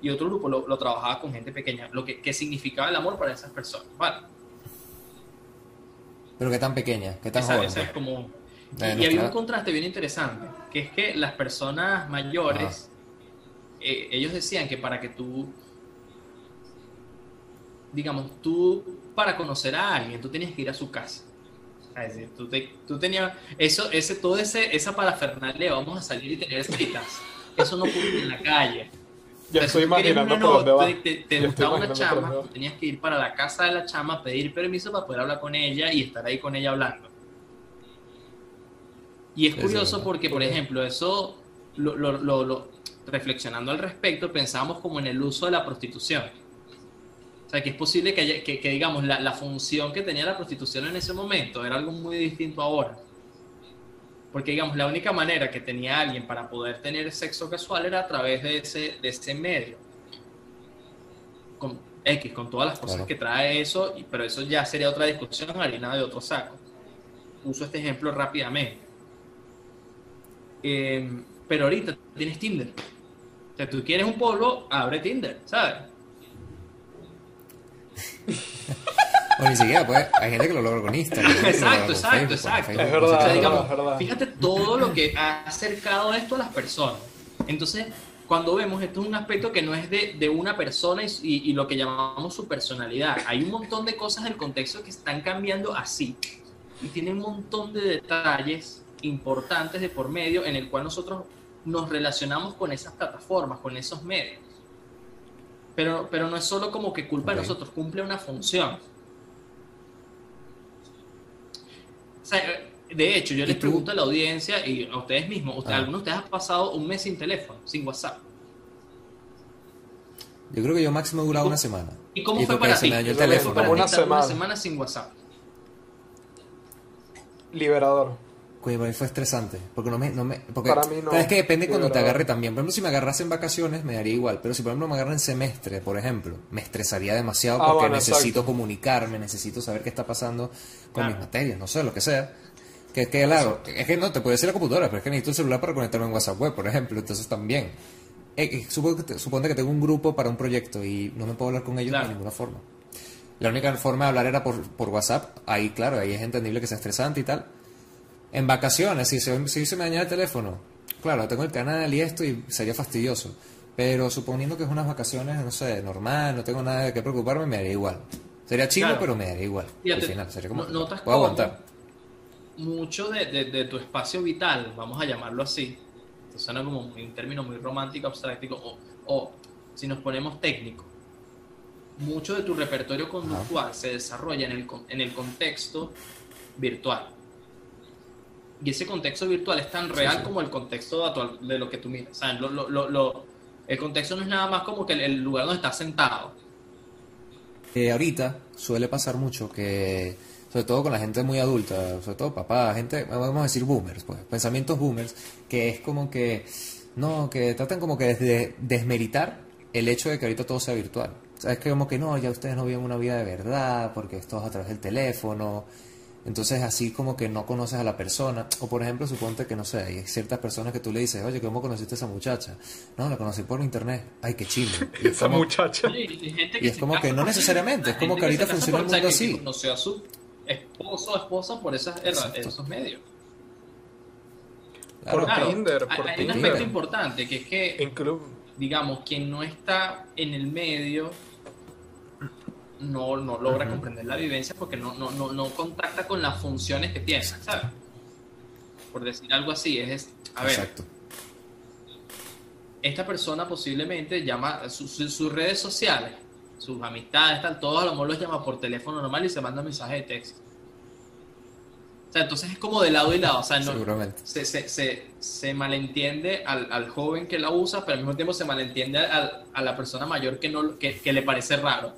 y otro grupo lo, lo trabajaba con gente pequeña. Lo que, que significaba el amor para esas personas. Vale, Pero qué tan pequeña, qué tan esa, joven. esa es pues. como... Y, y había un contraste bien interesante, que es que las personas mayores, eh, ellos decían que para que tú, digamos, tú para conocer a alguien, tú tenías que ir a su casa. Es decir, tú, te- tú tenías, eso, ese, todo ese, esa parafernalia, vamos a salir y tener citas, eso no ocurre en la calle. Ya estoy imaginando una por dónde va. Te, te- gustaba una chama, tenías que ir para la casa de la chama, pedir permiso para poder hablar con ella y estar ahí con ella hablando. Y es curioso sí, porque, por ejemplo, eso, lo, lo- lo- lo- reflexionando al respecto, pensamos como en el uso de la prostitución. O sea, que es posible que, haya- que, que, digamos, la, la función que tenía la prostitución en ese momento era algo muy distinto ahora. Porque, digamos, la única manera que tenía alguien para poder tener sexo casual era a través de ese, de ese medio. Con X, con todas las cosas Claro. que trae eso, pero eso ya sería otra discusión, harina de otro saco. Uso este ejemplo rápidamente. Eh, pero ahorita tienes Tinder. O sea, tú quieres un polvo, abre Tinder, ¿sabes? O ni siquiera, pues, hay gente que lo logra con Instagram. Exacto, exacto, exacto. Facebook, Es con verdad, O sea, cosas digamos, es verdad. fíjate todo lo que ha acercado esto a las personas. Entonces, cuando vemos esto es un aspecto que no es de, de una persona y, y- y lo que llamamos su personalidad. Hay un montón de cosas del contexto que están cambiando así. Y tiene un montón de detalles importantes de por medio en el cual nosotros nos relacionamos con esas plataformas, con esos medios. Pero, pero no es solo como que culpa de nosotros, cumple una función. O sea, de hecho, yo ¿Y les tú? pregunto a la audiencia y a ustedes mismos, ¿usted- Ah. ¿alguno de ustedes ha pasado un mes sin teléfono, sin WhatsApp? Yo creo que yo máximo he durado una semana. ¿Y cómo Y fue para ti? me dañó el Yo teléfono. como una semana. una semana sin WhatsApp? Liberador. Coño, para mí fue estresante. Porque no me. No me porque, Para mí no. Es que depende cuando te agarre también. Por ejemplo, si me agarras en vacaciones, me daría igual. Pero si por ejemplo me agarra en semestre, por ejemplo, me estresaría demasiado Ah, porque bueno, necesito exacto. comunicarme, necesito saber qué está pasando con Claro. mis materias, no sé, lo que sea. Que, que claro, es que no, te puede ser la computadora, pero es que necesito el celular para conectarme en WhatsApp web, por ejemplo. Entonces también. Eh, eh, supongo que te- suponte que tengo un grupo para un proyecto y no me puedo hablar con ellos Claro. de ninguna forma. La única forma de hablar era por, por WhatsApp. Ahí, claro, ahí es entendible que sea estresante y tal. En vacaciones, si se, si se me daña el teléfono, claro, tengo el canal y esto y sería fastidioso. Pero suponiendo que es unas vacaciones, no sé, normal, no tengo nada de qué preocuparme, me daría igual. Sería chido, Claro. pero me daría igual. Fíjate, al final, sería como. no- notas puedo aguantar. mucho de, de- de tu espacio vital, vamos a llamarlo así, esto suena como un término muy romántico, abstracto, o, o si nos ponemos técnico, mucho de tu repertorio conductual se desarrolla en el, en el contexto virtual. Y ese contexto virtual es tan real sí. como el contexto actual de lo que tú miras. O sea, lo- lo- lo- lo- el contexto no es nada más como que el, el lugar donde estás sentado. Eh, ahorita suele pasar mucho que, sobre todo con la gente muy adulta, sobre todo papá, gente, vamos a decir boomers, pues, pensamientos boomers, que es como que, no, que tratan como que de desmeritar el hecho de que ahorita todo sea virtual. O sea, es que como que no, ya ustedes no viven una vida de verdad, porque esto es a través del teléfono. Entonces así como que no conoces a la persona. O por ejemplo, suponte que no sé, hay ciertas personas que tú le dices, oye, ¿cómo conociste a esa muchacha? No, la conocí por internet. Ay, qué chido. Esa como- muchacha. Oye, y gente Y es como que no necesariamente, es como que ahorita funciona el mundo que- así. conoció a su esposo o esposa por esas, Exacto. esos medios. Claro. Por Tinder, hay- por hay un aspecto importante que es que, En club. digamos, quien no está en el medio no, no logra comprender la vivencia porque no, no, no, no contacta con las funciones que tiene, ¿sabes? Por decir algo así, es, es- a ver, esta persona posiblemente llama su- su- sus redes sociales, sus amistades, tal, todos a lo mejor los llama por teléfono normal y se manda mensajes de texto. O sea, entonces es como de lado y lado. O sea, no, Seguramente. se, se, se, se malentiende al, al joven que la usa, pero al mismo tiempo se malentiende al- a la persona mayor que, no, que, que le parece raro.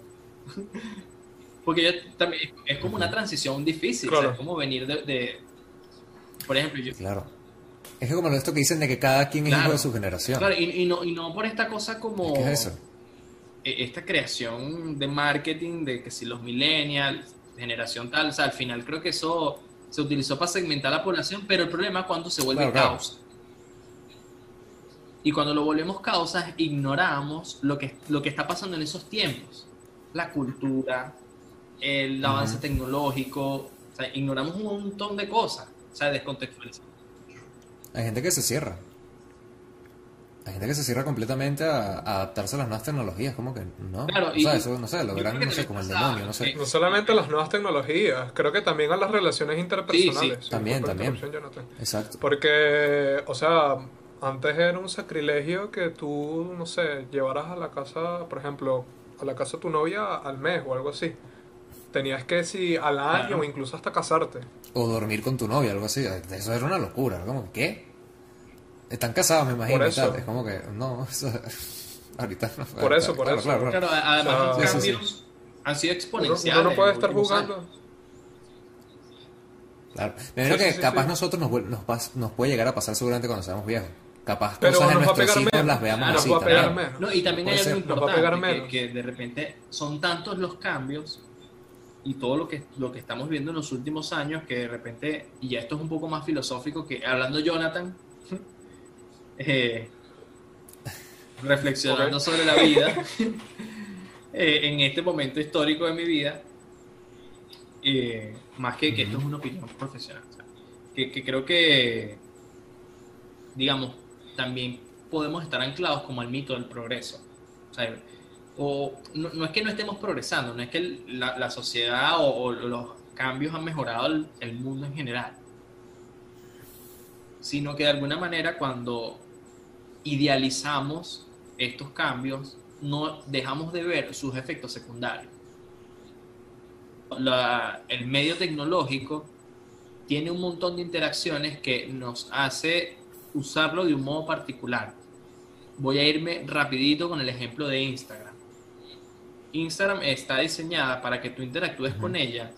Porque yo también, es como una transición difícil, o sea, Claro. es como venir de, de- por ejemplo, yo, Claro. Es que como esto que dicen de que cada quien es hijo de su generación. claro, y, y no, y no por esta cosa como ¿Qué es eso? e- esta creación de marketing de que si los millennials, generación tal, o sea, al final creo que eso se utilizó para segmentar la población, pero el problema es cuando se vuelve claro. causa. Y cuando lo volvemos causas, ignoramos lo que, lo que está pasando en esos tiempos. La cultura, el avance tecnológico, o sea, ignoramos un montón de cosas, o sea, descontextualizamos. Hay gente que se cierra. Hay gente que se cierra completamente a, a adaptarse a las nuevas tecnologías, como que no. Claro, o y- sea, eso, no sé, lo no sé, como el demonio, no sé. No solamente a las nuevas tecnologías, creo que también a las relaciones interpersonales. Sí, sí. También, también. Exacto. Porque, o sea, antes era un sacrilegio que tú, no sé, llevaras a la casa, por ejemplo, a la casa de tu novia al mes o algo así. Tenías que, si al año Claro. o incluso hasta casarte. O dormir con tu novia, algo así. Eso era una locura. Como, ¿qué? Están casados, me imagino. Por y tal. eso. Es como que, no, eso, ahorita no. Por eso, por Claro, eso. claro, claro. Claro, además O sea, los sí, sí, cambios han sido Uno, exponenciales. uno no puede estar jugando. años. Claro. Me imagino Sí, que capaz sí. nosotros nos, nos, pas- nos puede llegar a pasar seguramente cuando seamos viejos. Capaz Pero cosas de nuestros hijos menos. las veamos Ah, así pegar también. menos. No, y también hay algo importante, que, que de repente son tantos los cambios y todo lo que, lo que estamos viendo en los últimos años que de repente, y ya esto es un poco más filosófico, que hablando Jonathan, eh, reflexionando Ok. sobre la vida, eh, en este momento histórico de mi vida, eh, más que que esto es una opinión profesional, o sea, que, que creo que, digamos, también podemos estar anclados como al mito del progreso. O, no, no es que no estemos progresando, no es que la, la sociedad o, o los cambios han mejorado el, el mundo en general, sino que de alguna manera cuando idealizamos estos cambios, no dejamos de ver sus efectos secundarios. La- el medio tecnológico tiene un montón de interacciones que nos hace usarlo de un modo particular. Voy a irme rapidito con el ejemplo de Instagram. Instagram está diseñada para que tú interactúes con ella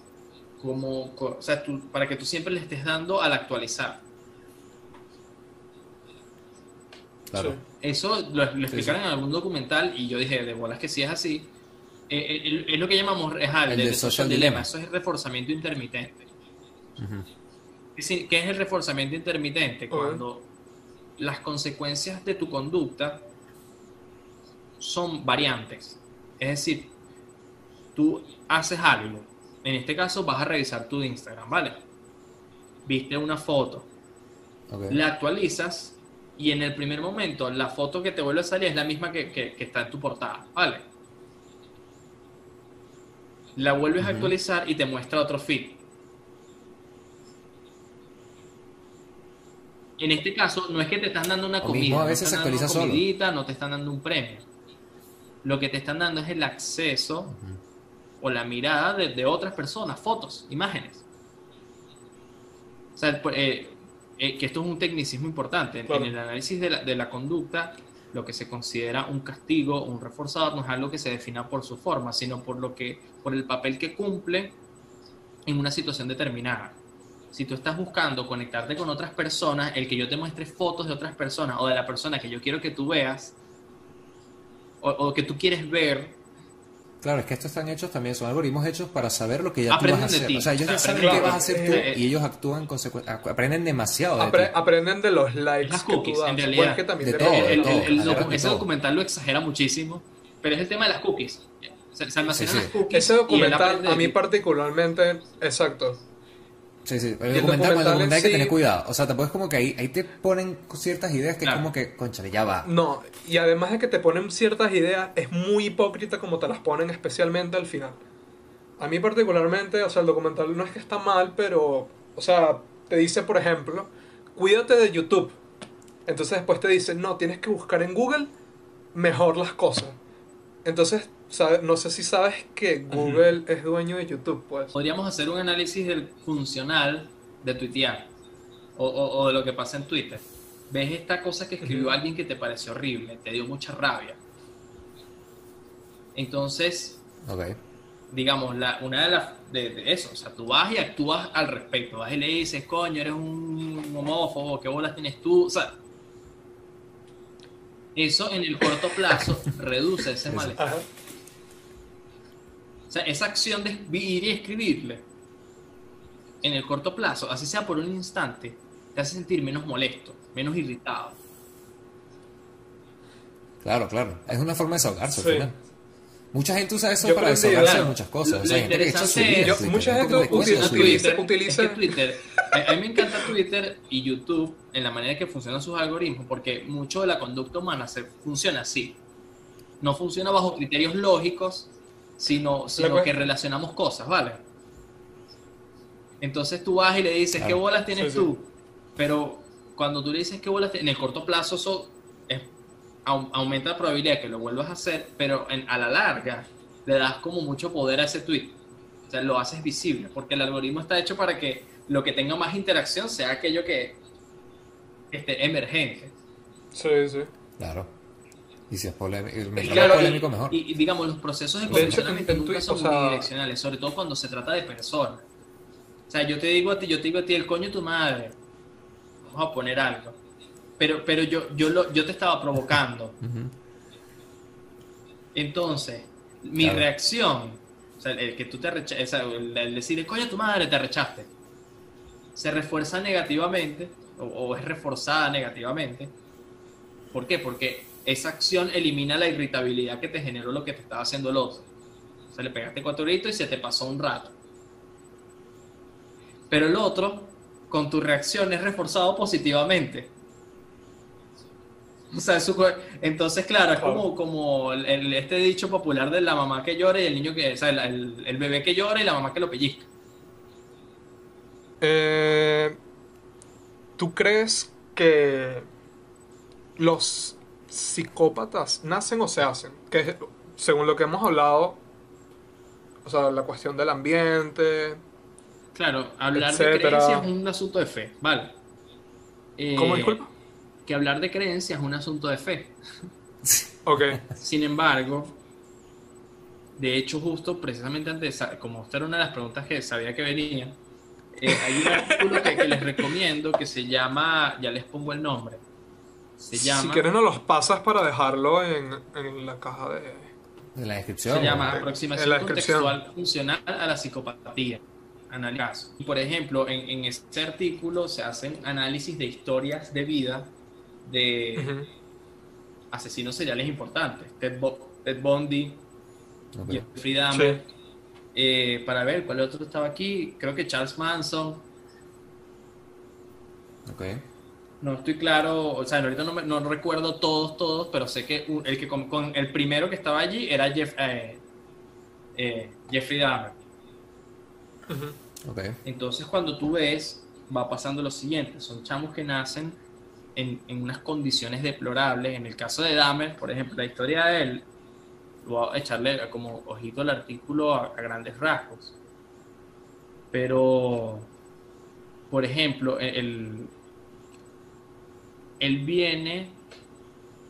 como, co- o sea, tú- para que tú siempre le estés dando al actualizar. Claro. Eso lo, lo Sí, explicaron en algún documental y yo dije, de bolas que sí es así. Eh, eh, es lo que llamamos es el, El de de social social dilemma. Eso es el reforzamiento intermitente. Decir, ¿Qué es el reforzamiento intermitente? Cuando las consecuencias de tu conducta son variantes. Es decir, tú haces algo. En este caso vas a revisar tu Instagram, ¿vale? Viste una foto, la actualizas y en el primer momento la foto que te vuelve a salir es la misma que, que- que está en tu portada, ¿vale? La vuelves a actualizar y te muestra otro feed. En este caso, no es que te están dando una O comida, mismo a no veces te se están dando actualiza una solo. comidita, no te están dando un premio. Lo que te están dando es el acceso Ujú. o la mirada de, de otras personas, fotos, imágenes. O sea, pues, eh, eh, que esto es un tecnicismo importante. En- Claro. En el análisis de la, de la conducta, lo que se considera un castigo, un reforzador, no es algo que se defina por su forma, sino por, lo que, por el papel que cumple en una situación determinada. Si tú estás buscando conectarte con otras personas, el que yo te muestre fotos de otras personas o de la persona que yo quiero que tú veas, o, o que tú quieres ver, Claro, es que estos están hechos también, son algoritmos hechos para saber lo que ya tú vas a de hacer. ti. O sea, ellos ya O sea, saben qué vas a hacer tú y ellos actúan en consecuencia. Aprenden demasiado de Apre- ti. aprenden de los likes Las que tú cookies, das. en realidad. Es que también De todo, el- el- el docu- ese todo. documental lo exagera muchísimo, pero es el tema de las cookies. Se, se almacenan Sí, sí. las cookies. Ese documental, a mí ti. particularmente, exacto. Sí, sí. El el documental, el documental hay que tener cuidado. O sea, te puedes como que ahí, ahí te ponen ciertas ideas que Claro. es como que, conchale, ya va. No, y además de que te ponen ciertas ideas, es muy hipócrita como te las ponen especialmente al final. A mí particularmente, o sea, el documental no es que está mal, pero, o sea, te dice, por ejemplo, cuídate de YouTube. Entonces después te dice, no, tienes que buscar en Google mejor las cosas. Entonces, sabe- no sé si sabes que Google es dueño de YouTube, pues. Podríamos hacer un análisis del funcional de tuitear o, o- o de lo que pasa en Twitter. Ves esta cosa que escribió alguien que te pareció horrible, te dio mucha rabia. Entonces, digamos, la, una de las, de, de eso, o sea, tú vas y actúas al respecto, vas y le dices, coño, eres un homófobo, ¿qué bolas tienes tú? O sea, eso en el corto plazo reduce ese malestar. Ajá. Sea, esa acción de ir y escribirle en el corto plazo, así sea por un instante, te hace sentir menos molesto, menos irritado. Claro, claro. Es una forma de desahogarse al final. Mucha gente usa eso Yo para desahogarse de claro. muchas cosas. Lo- O sea, gente que echa su vida. Yo- mucha gente utiliza. Twitter. Es que utiliza- Twitter, a, a mí me encanta Twitter y YouTube en la manera que funcionan sus algoritmos, porque mucho de la conducta humana se, funciona así. No funciona bajo criterios lógicos, sino, sino que relacionamos cosas, ¿vale? Entonces tú vas y le dices, Claro. ¿qué bolas tienes Sí, sí. tú? Pero cuando tú le dices qué bolas tienes, en el corto plazo eso es- au- aumenta la probabilidad de que lo vuelvas a hacer, pero en- a la larga le das como mucho poder a ese tweet. O sea, lo haces visible, porque el algoritmo está hecho para que lo que tenga más interacción sea aquello que esté emergente. Sí, sí. Claro. Y si es polémico, Y, mientras claro, más y- polémico, mejor. y- y, digamos, los procesos de condicionamiento en- en nunca son o sea- unidireccionales, sobre todo cuando se trata de personas. O sea, yo te digo a ti, yo te digo a ti, el coño de tu madre. Vamos a poner algo. Pero, pero yo, yo, lo, yo te estaba provocando. Entonces, mi Claro. reacción, o sea, el que tú te el, el decir, el coño de tu madre, te rechaste, se refuerza negativamente, o, o es reforzada negativamente. ¿Por qué? Porque esa acción elimina la irritabilidad que te generó lo que te estaba haciendo el otro. O sea, le pegaste cuatro gritos y se te pasó un rato. Pero el otro, con tu reacción, es reforzado positivamente. O sea, su entonces, claro, es como, como el- este dicho popular de la mamá que llora y el niño que, o sea, el bebé que llora y la mamá que lo pellizca. Eh, ¿Tú crees que los psicópatas nacen o se hacen? Que según lo que hemos hablado, o sea, la cuestión del ambiente. Claro, hablar de creencias es un asunto de fe, ¿vale? Eh, ¿Cómo disculpa? Que hablar de creencias es un asunto de fe. Ok. Sin embargo, de hecho, justo precisamente antes, como esta era una de las preguntas que sabía que venía, eh, hay un artículo que, que les recomiendo que se llama, ya les pongo el nombre, se llama, Si quieres nos los pasas para dejarlo en, en la caja de... En la descripción. se llama aproximación la descripción. contextual funcional a la psicopatía. Análisis. Y por ejemplo, en, en este artículo se hacen análisis de historias de vida de asesinos seriales importantes, Ted, Bo- Ted Bundy, Ok. Jeffrey Dahmer, Sí. eh, para ver cuál otro estaba aquí, creo que Charles Manson, Ok. No estoy claro, o sea, ahorita no, me- no recuerdo todos, todos, pero sé que el que con, con- el primero que estaba allí era Jeff, eh, eh, Jeffrey Dahmer. Entonces cuando tú ves, va pasando lo siguiente, son chamos que nacen en, en unas condiciones deplorables. En el caso de Dahmer, por ejemplo, la historia de él, voy a echarle como ojito al artículo a, a grandes rasgos. Pero, por ejemplo, el, él viene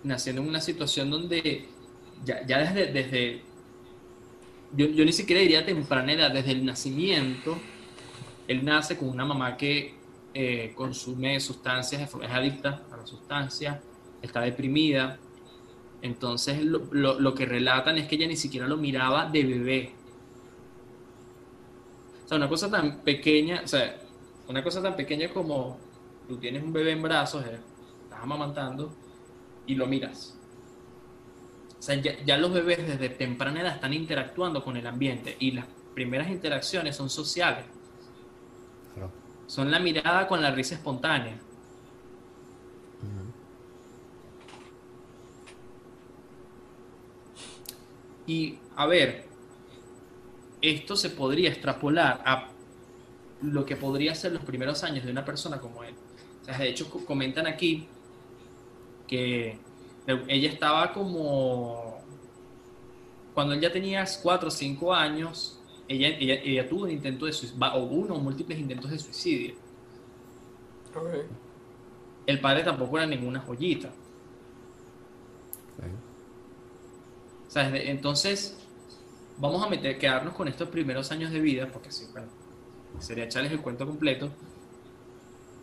naciendo en una situación donde ya, desde, desde yo, yo ni siquiera diría temprana edad, desde el nacimiento, él nace con una mamá que eh, consume sustancias, es adicta a las sustancias, está deprimida. Entonces lo, lo- lo que relatan es que ella ni siquiera lo miraba de bebé. O sea, una cosa tan pequeña, o sea, una cosa tan pequeña como tú tienes un bebé en brazos, eh, estás amamantando y lo miras. O sea, ya, ya los bebés desde temprana edad están interactuando con el ambiente y las primeras interacciones son sociales. Claro. Son la mirada con la risa espontánea. Y a ver, esto se podría extrapolar a lo que podría ser los primeros años de una persona como él. O sea, de hecho, co- comentan aquí que ella estaba como. Cuando él ya tenía 4 o 5 años, ella, ella, ella tuvo un intento de suicidio, o uno o múltiples intentos de suicidio. El padre tampoco era ninguna joyita. O sea, entonces, vamos a meter, quedarnos con estos primeros años de vida, porque sí, bueno, sería echarles el cuento completo.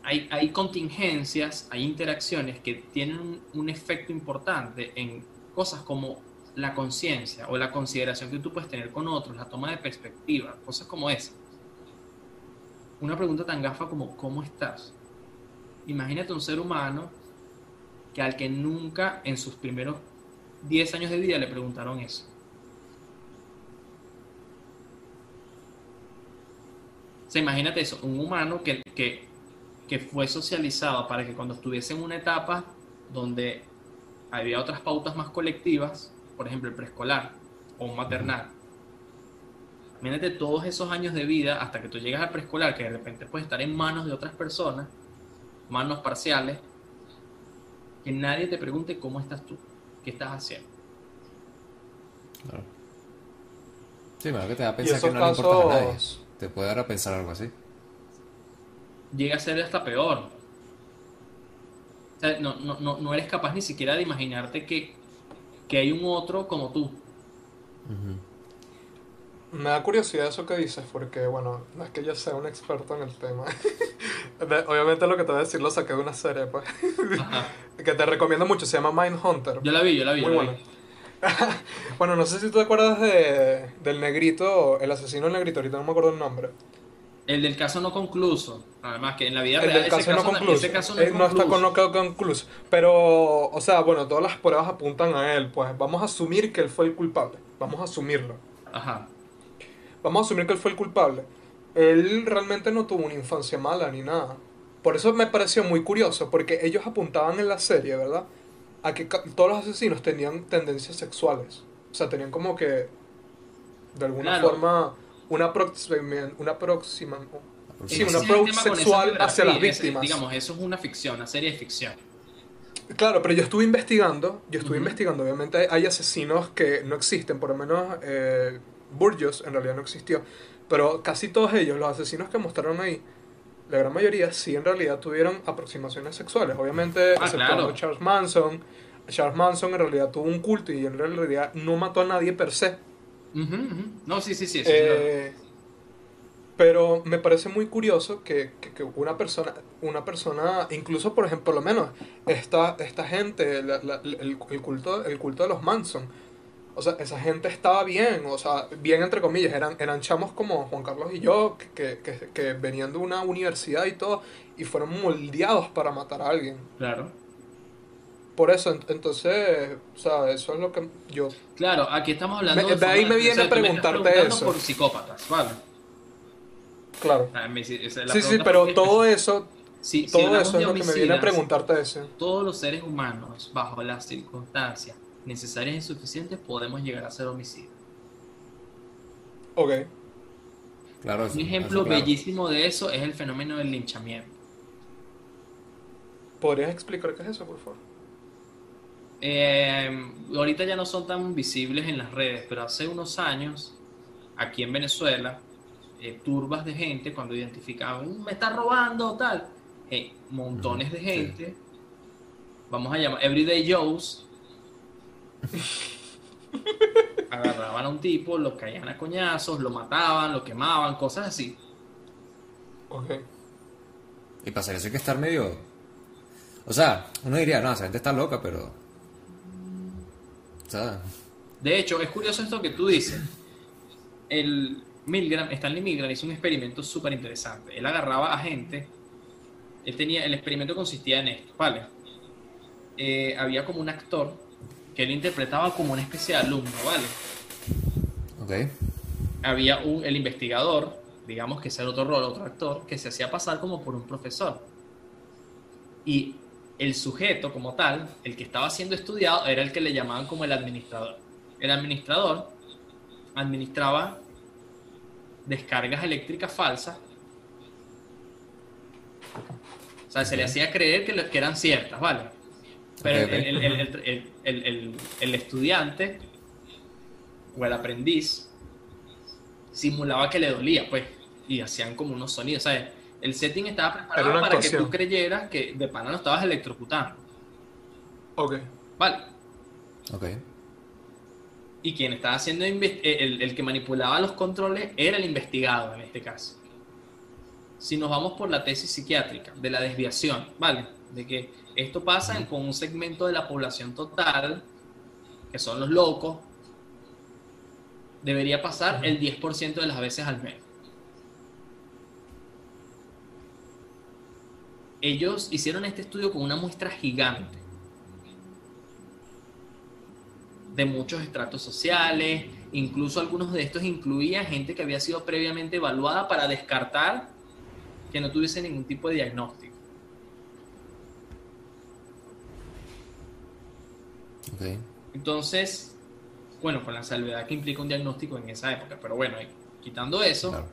Hay, hay contingencias, hay interacciones que tienen un, un efecto importante en cosas como la conciencia o la consideración que tú puedes tener con otros, la toma de perspectiva, cosas como esa. Una pregunta tan gafa como ¿cómo estás? Imagínate un ser humano que al que nunca en sus primeros 10 años de vida le preguntaron eso. O sea, imagínate eso, un humano que, que, que fue socializado para que cuando estuviese en una etapa donde había otras pautas más colectivas, por ejemplo el preescolar o un maternal, imagínate todos esos años de vida hasta que tú llegas al preescolar, que de repente puedes estar en manos de otras personas, manos parciales, que nadie te pregunte cómo estás tú, qué estás haciendo. Claro. Sí, bueno, que te da a pensar que no le importas a nadie. Te puede dar a pensar algo así. Llega a ser hasta peor. O sea, no, no, no, no eres capaz ni siquiera de imaginarte que, que hay un otro como tú. Me da curiosidad eso que dices, porque bueno, no es que yo sea un experto en el tema. Obviamente lo que te voy a decir lo saqué de una serie, pues, Ajá. que te recomiendo mucho, se llama Mindhunter. Yo la vi, yo la vi. Muy yo la buena. vi. Bueno, no sé si tú te acuerdas de, del negrito, el asesino del negrito, ahorita no me acuerdo el nombre. El del caso no concluso. Además, que en la vida El real del ese caso no concluso. ese caso no Eh, es no está con- no concluso. Pero, o sea, bueno, todas las pruebas apuntan a él. Pues vamos a asumir que él fue el culpable. Vamos a asumirlo. Ajá. Vamos a asumir que él fue el culpable. Él realmente no tuvo una infancia mala ni nada. Por eso me pareció muy curioso, porque ellos apuntaban en la serie, ¿verdad? A que todos los asesinos tenían tendencias sexuales. O sea, tenían como que, de alguna Claro. forma, una aproxima, una aproxima, Sí, Ese un es el approach sexual hacia las víctimas. digamos, eso es una ficción, una serie de ficción. Claro, pero yo estuve investigando, yo estuve investigando, obviamente hay- asesinos que no existen, por lo menos eh, Burgos en realidad no existió, pero casi todos ellos, los asesinos que mostraron ahí, la gran mayoría sí en realidad tuvieron aproximaciones sexuales, obviamente Ah, exceptuando claro. Charles Manson, Charles Manson en realidad tuvo un culto y en realidad no mató a nadie per se, No, sí, sí, sí. sí, claro. eh, pero me parece muy curioso que, que- que una persona, una persona, incluso por ejemplo, por lo menos esta, esta gente, la- la- el, el culto, el culto de los Manson, o sea, esa gente estaba bien, o sea, bien entre comillas, eran, eran chamos como Juan Carlos y yo, que, que, que venían de una universidad y todo, y fueron moldeados para matar a alguien. Claro. Por eso, ent- entonces, o sea, eso es lo que yo... Claro, aquí estamos hablando Me- de ahí me viene o sea, a preguntarte eso. por psicópatas, ¿vale? Claro. Ah, me- esa es la Sí, sí, pero porque- todo eso, si todo eso es lo que me viene a preguntarte eso. Todos los seres humanos, bajo las circunstancias necesarias y suficientes, podemos llegar a ser homicidas. Ok. Claro, eso- Un ejemplo eso, claro. bellísimo de eso es el fenómeno del linchamiento. ¿Podrías explicar qué es eso, por favor? Eh, ahorita ya no son tan visibles en las redes, pero hace unos años, aquí en Venezuela, eh, turbas de gente, cuando identificaban, "Uh, me está robando, tal, eh, montones de gente, vamos a llamar Everyday Joes, agarraban a un tipo, lo caían a coñazos, lo mataban, lo quemaban, cosas así. Ok. Y para eso hay que estar medio. O sea, uno diría, no, esa gente está loca, pero. De hecho, es curioso esto que tú dices. El Milgram, Stanley Milgram hizo un experimento súper interesante. Él agarraba a gente. Él tenía, el experimento consistía en esto, ¿vale? Eh, había como un actor que él interpretaba como una especie de alumno, ¿vale? ok. Había un, el investigador, digamos que ese era otro rol, otro actor, que se hacía pasar como por un profesor. Y el sujeto como tal, el que estaba siendo estudiado, era el que le llamaban como el administrador. El administrador administraba descargas eléctricas falsas. O sea, se le hacía creer que, eran ciertas, ¿vale? Pero el, el- el- el- estudiante o el aprendiz simulaba que le dolía, pues, y hacían como unos sonidos. Sea, el setting estaba preparado para que tú creyeras que de pana lo estabas electrocutando. Ok. Vale. Ok. Y quien estaba haciendo eh, el, el que manipulaba los controles era el investigado en este caso. Si nos vamos por la tesis psiquiátrica de la desviación, ¿vale? De que esto pasa en- con un segmento de la población total, que son los locos, debería pasar el 10% de las veces al mes. Ellos hicieron este estudio con una muestra gigante de muchos estratos sociales, incluso algunos de estos incluían gente que había sido previamente evaluada para descartar que no tuviese ningún tipo de diagnóstico. Entonces, bueno, con la salvedad que implica un diagnóstico en esa época, pero bueno, quitando eso, Claro.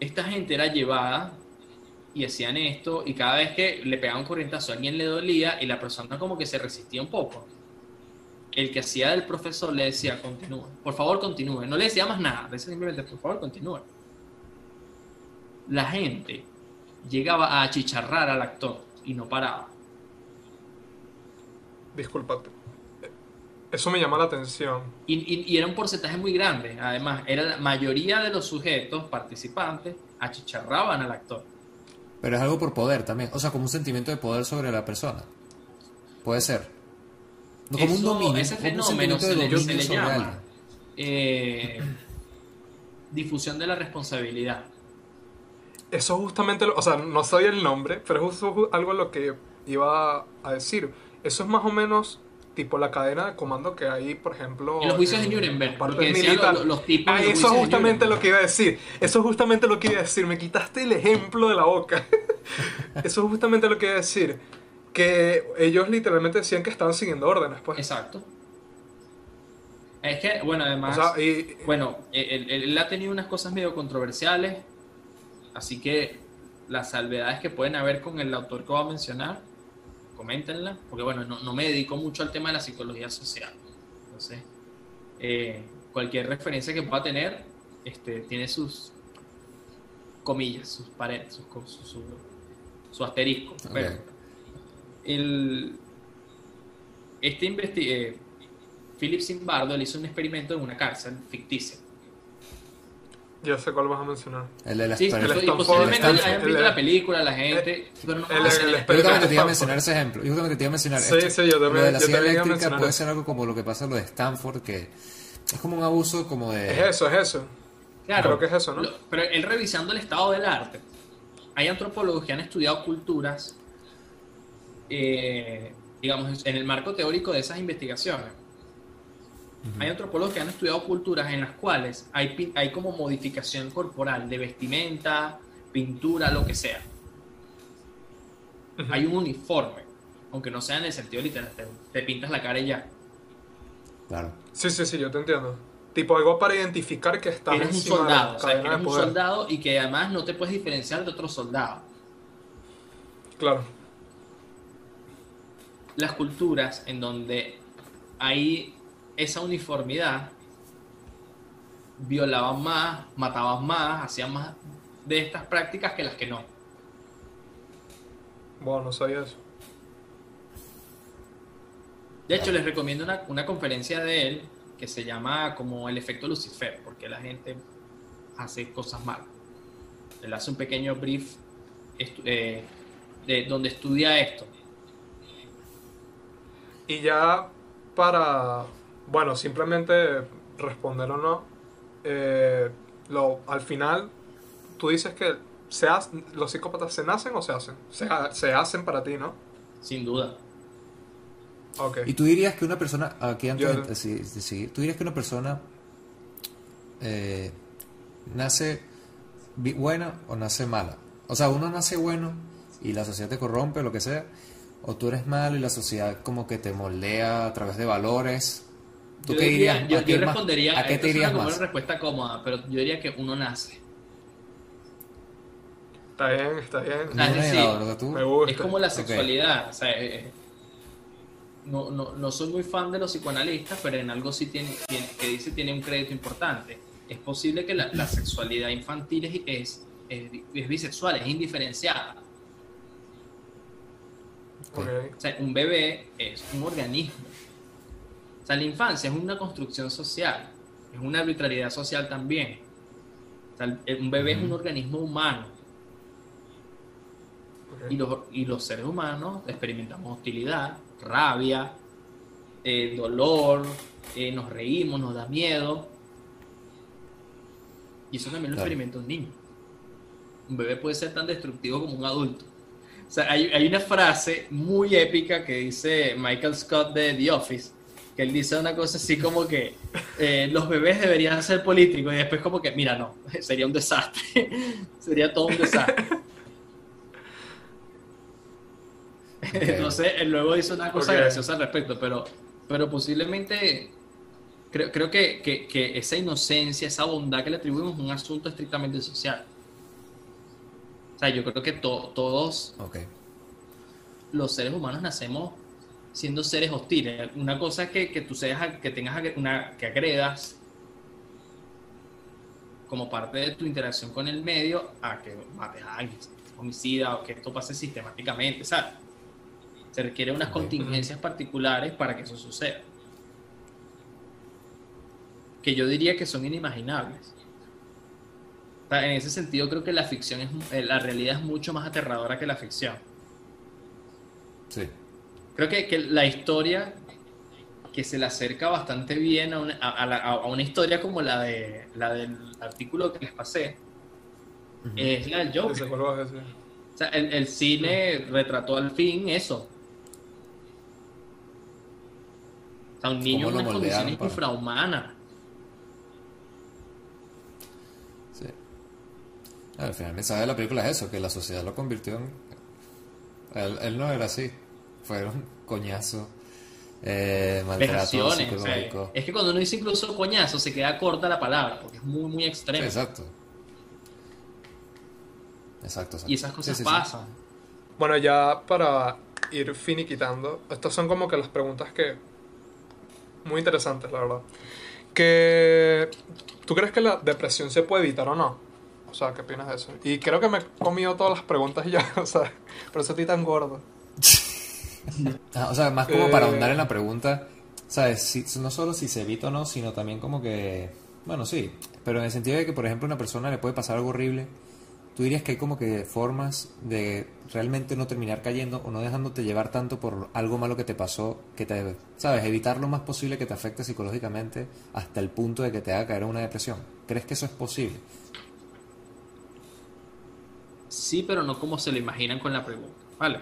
esta gente era llevada y hacían esto y cada vez que le pegaban un corrientazo a alguien le dolía y la persona como que se resistía un poco. El que hacía del profesor le decía, continúe, por favor continúe, no le decía más nada, le decía simplemente, por favor continúe. La gente llegaba a achicharrar al actor y no paraba. Disculpate. Eso me llama la atención. Y, y- y era un porcentaje muy grande. Además, era la mayoría de los sujetos participantes achicharraban al actor. Pero es algo por poder también. O sea, como un sentimiento de poder sobre la persona. Puede ser. No como un dominio. ese fenómeno sentimiento se de le, dominio se le sobre llama eh, difusión de la responsabilidad. Eso justamente, lo- o sea, no sabía el nombre, pero es justo ju- algo lo que iba a decir. Eso es más o menos tipo la cadena de comando que hay, por ejemplo... En los juicios de en Nuremberg, partes porque decían militares. lo- los tipos Ah, de los eso es de justamente Nuremberg. lo que iba a decir. Eso es justamente lo que iba a decir. Me quitaste el ejemplo de la boca. eso es justamente lo que iba a decir. Que ellos literalmente decían que estaban siguiendo órdenes, pues. Exacto. Es que, bueno, O además, sea, y, bueno, él, él- él ha tenido unas cosas medio controversiales, así que las salvedades que pueden haber con el autor que voy a mencionar, coméntenla, porque bueno, no, no me dedico mucho al tema de la psicología social. Entonces, eh, cualquier referencia que pueda tener, este, tiene sus comillas, sus paredes, sus, su, su- su asterisco. El, este eh, Philip Zimbardo él hizo un experimento en una cárcel ficticia. Ya sé cuál vas a mencionar. El de la Sí, el y posiblemente hayan visto El- la película, la gente, pero no el- el- el el- Yo justamente te iba a mencionar ese ejemplo. Yo justamente te iba a mencionar Sí, esto. sí, yo también- Lo de la yo silla eléctrica puede ser algo como lo que pasa en lo de Stanford, que es como un abuso como de... Es eso, es eso. Claro, Creo que es eso, ¿no? lo- pero él revisando el estado del arte, hay antropólogos que han estudiado culturas, eh, digamos, en el marco teórico de esas investigaciones. Hay antropólogos que han estudiado culturas en las cuales hay, hay como modificación corporal de vestimenta, pintura, lo que sea. Hay un uniforme, aunque no sea en el sentido literal, te, te pintas la cara y ya. Claro. Sí, sí, sí, yo te entiendo. Tipo algo para identificar que estás eres un soldado, o sea, que eres un poder. soldado y que además no te puedes diferenciar de otro soldado. Claro. Las culturas en donde hay esa uniformidad violaban más, mataban más, hacían más de estas prácticas que las que no. Bueno, no sabía eso. De hecho, les recomiendo una, una conferencia de él que se llama como el efecto Lucifer, porque la gente hace cosas malas. Él hace un pequeño brief estu- eh, de donde estudia esto. Y ya para, bueno, simplemente responder o no, eh, lo, al final tú dices que se ha- los psicópatas se nacen o se hacen. Se, ha- se hacen para ti, ¿no? Sin duda. Ok. Y tú dirías que una persona, aquí antes Yo- de, tú dirías que una persona eh, nace buena o nace mala. O sea, uno nace bueno y la sociedad te corrompe, lo que sea, o tú eres malo y la sociedad como que te moldea a través de valores. ¿Tú Yo qué diría- dirías? Yo, ¿A qué yo más- respondería, ¿A qué te suena irías como más? una respuesta cómoda, pero yo diría que uno nace. Está bien, está bien. Ah, Ninguna sí. de las, ¿verdad? ¿Tú? Me gusta. Es como la sexualidad. o sea, eh, no, no, no soy muy fan de los psicoanalistas, pero en algo sí tiene, tiene- que dice tiene un crédito importante. Es posible que la, la sexualidad infantil es, es, es, es bisexual, es indiferenciada. Ok. O sea, un bebé es un organismo. O sea, la infancia es una construcción social, es una arbitrariedad social también. O sea, un bebé es un organismo humano. Y los, y los seres humanos experimentamos hostilidad, rabia, eh, dolor, eh, nos reímos, nos da miedo. Y eso también lo experimenta un niño. Un bebé puede ser tan destructivo como un adulto. O sea, hay, hay, una frase muy épica que dice Michael Scott de The Office, que él dice una cosa así como que eh, los bebés deberían ser políticos y después como que, mira, no, sería un desastre, sería todo un desastre. Entonces, él luego dice una cosa graciosa al respecto, pero, pero posiblemente creo, creo que, que, que, esa inocencia, esa bondad que le atribuimos es un asunto estrictamente social. O sea, yo creo que todos los seres humanos nacemos siendo seres hostiles. Una cosa es que, que tú seas, que tengas una, que agredas como parte de tu interacción con el medio a que mates a alguien, homicida o que esto pase sistemáticamente, ¿sabes? Se requiere unas contingencias particulares para que eso suceda. Que yo diría que son inimaginables. en ese sentido creo que la ficción es eh, la realidad es mucho más aterradora que la ficción. Sí. Creo que, que la historia que se le acerca bastante bien a una, a, una, historia como la de la del artículo que les pasé es la del Joker. O sea, el, el cine retrató al fin eso, sea, un niño en unas condiciones infrahumanas. Sí. Al final el mensaje de la película es eso, que la sociedad lo convirtió en... Él, no era así, fueron coñazos. Eh, maltrato psicológico. es que cuando uno dice incluso coñazo se queda corta la palabra porque es muy muy extremo. exacto. Exacto, Y esas cosas pasan. Bueno, ya para ir finiquitando, estas son como que las preguntas que muy interesantes, la verdad. Que, ¿Tú crees que la depresión se puede evitar o no? O sea, ¿qué opinas de eso? Y creo que me he comido todas las preguntas ya, o sea, por eso estoy tan gordo. Ah, o sea, más como para ahondar en la pregunta, ¿sabes? Si, no solo si se evita o no, sino también como que, bueno, sí, pero en el sentido de que, por ejemplo, a una persona le puede pasar algo horrible ¿Tú dirías que hay como que formas de realmente no terminar cayendo o no dejándote llevar tanto por algo malo que te pasó, que te, sabes, evitar lo más posible que te afecte psicológicamente hasta el punto de que te haga caer en una depresión? ¿Crees que eso es posible? Sí, pero no como se lo imaginan con la pregunta, ¿vale?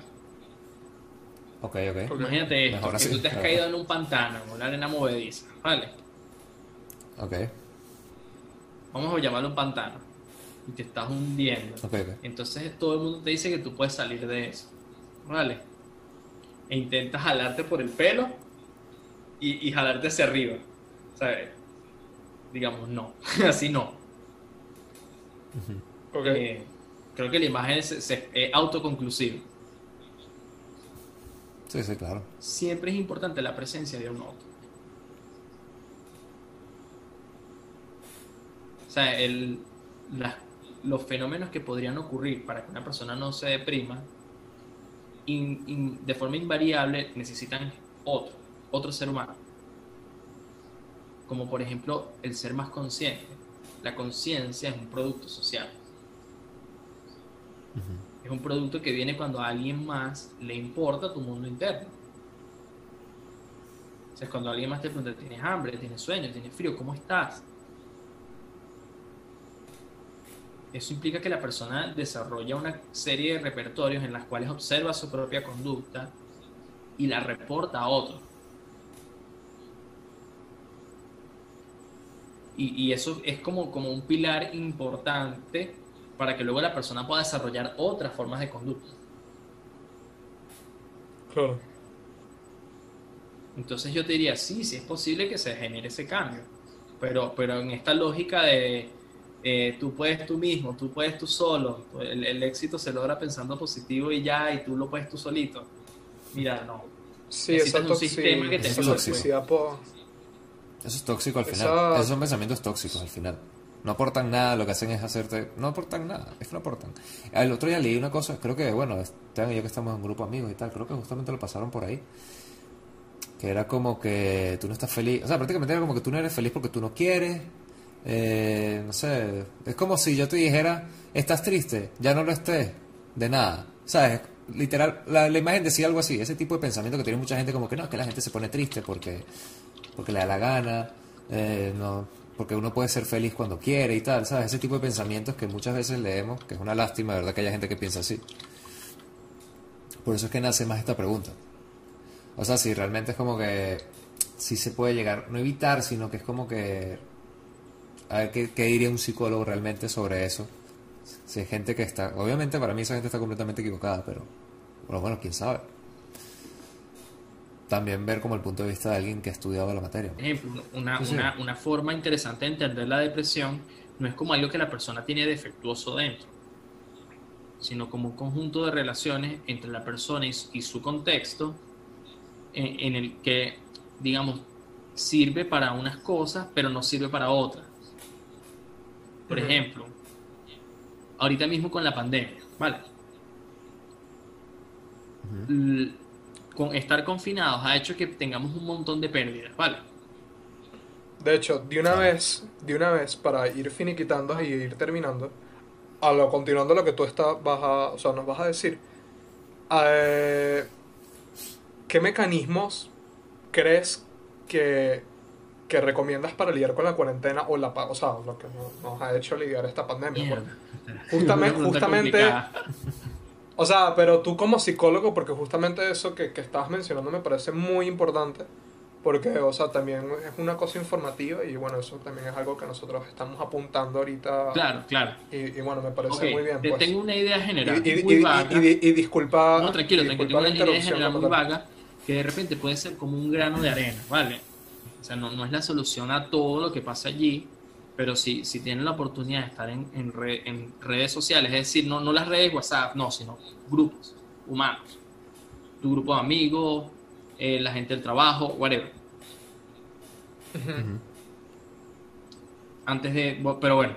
Ok, ok. Imagínate esto, que tú te has caído en un pantano, en una arena movediza, ¿vale? Ok. Vamos a llamarlo un pantano y te estás hundiendo. Entonces todo el mundo te dice que tú puedes salir de eso. ¿Vale? E intentas jalarte por el pelo y, jalarte hacia arriba. ¿Sabes? Digamos, no. Así no. Eh, creo que la imagen es, autoconclusiva. Sí, sí, claro. Siempre es importante la presencia de un otro. O sea, el, las los fenómenos que podrían ocurrir para que una persona no se deprima, de forma invariable necesitan otro, otro ser humano. Como por ejemplo el ser más consciente. La conciencia es un producto social. Es un producto que viene cuando a alguien más le importa tu mundo interno. O sea, es cuando alguien más te pregunta, ¿tienes hambre? ¿Tienes sueño? ¿Tienes frío? ¿Cómo estás? Eso implica que la persona desarrolla una serie de repertorios en las cuales observa su propia conducta y la reporta a otros. Y, eso es como, como un pilar importante para que luego la persona pueda desarrollar otras formas de conducta. Claro. Entonces yo te diría, sí, sí es posible que se genere ese cambio, pero, pero en esta lógica de eh, tú puedes tú mismo, tú puedes tú solo, el, éxito se logra pensando positivo y ya, y tú lo puedes tú solito. Mira, no. Sí, eso es un sistema que te eso, es eso es tóxico al final. Esos son pensamientos tóxicos al final. No aportan nada, lo que hacen es hacerte. No aportan nada, es que no aportan. El otro día leí una cosa, creo que, bueno, Esteban y yo que estamos en un grupo de amigos y tal, creo que justamente lo pasaron por ahí. que era como que tú no estás feliz, o sea, prácticamente era como que tú no eres feliz porque tú no quieres, eh, no sé, es como si yo te dijera, estás triste, ya no lo estés, de nada, ¿sabes? Literal, la, imagen decía algo así, ese tipo de pensamiento que tiene mucha gente como que no, que la gente se pone triste porque, porque le da la gana, eh, no, porque uno puede ser feliz cuando quiere y tal, ¿sabes? Ese tipo de pensamientos que muchas veces leemos, que es una lástima, ¿verdad? Que haya gente que piensa así. Por eso es que nace más esta pregunta. O sea, si realmente es como que sí se puede llegar, no evitar, sino que es como que a ver qué, qué diría un psicólogo realmente sobre eso. Si hay gente que está, obviamente para mí esa gente está completamente equivocada, pero bueno, bueno, quién sabe. También ver como el punto de vista de alguien que ha estudiado la materia. Por ejemplo, una, Sí, sí. una, una forma interesante de entender la depresión no es como algo que la persona tiene defectuoso dentro, sino como un conjunto de relaciones entre la persona y, y su contexto en, en el que, digamos, sirve para unas cosas, pero no sirve para otras. Por ejemplo, ahorita mismo con la pandemia, ¿vale? Con estar confinados ha hecho que tengamos un montón de pérdidas, ¿vale? De hecho, de una vez, de una vez, para ir finiquitando y ir terminando, a lo continuando lo que tú estás, vas a, o sea, nos vas a decir, eh, ¿qué mecanismos crees que, que recomiendas para lidiar con la cuarentena o la, o sea, lo que no- nos ha hecho lidiar esta pandemia? Porque Justamente- justamente- complicada. O sea, pero tú como psicólogo, porque justamente eso que, que estabas mencionando me parece muy importante, porque, o sea, también es una cosa informativa y bueno, eso también es algo que nosotros estamos apuntando ahorita. Claro, claro. Y, y bueno, me parece Ok, muy bien. te Pues. tengo una idea general, y, y- muy vaga. y- disculpa. no, tranquilo, disculpa Tengo una idea general muy vaga que de repente puede ser como un grano de arena, ¿vale? O sea, no, no es la solución a todo lo que pasa allí, pero si, si tienen la oportunidad de estar en, en, re- en redes sociales, es decir, no, no las redes WhatsApp, no, sino grupos humanos. Tu grupo de amigos, eh, la gente del trabajo, whatever. Antes de. Pero bueno,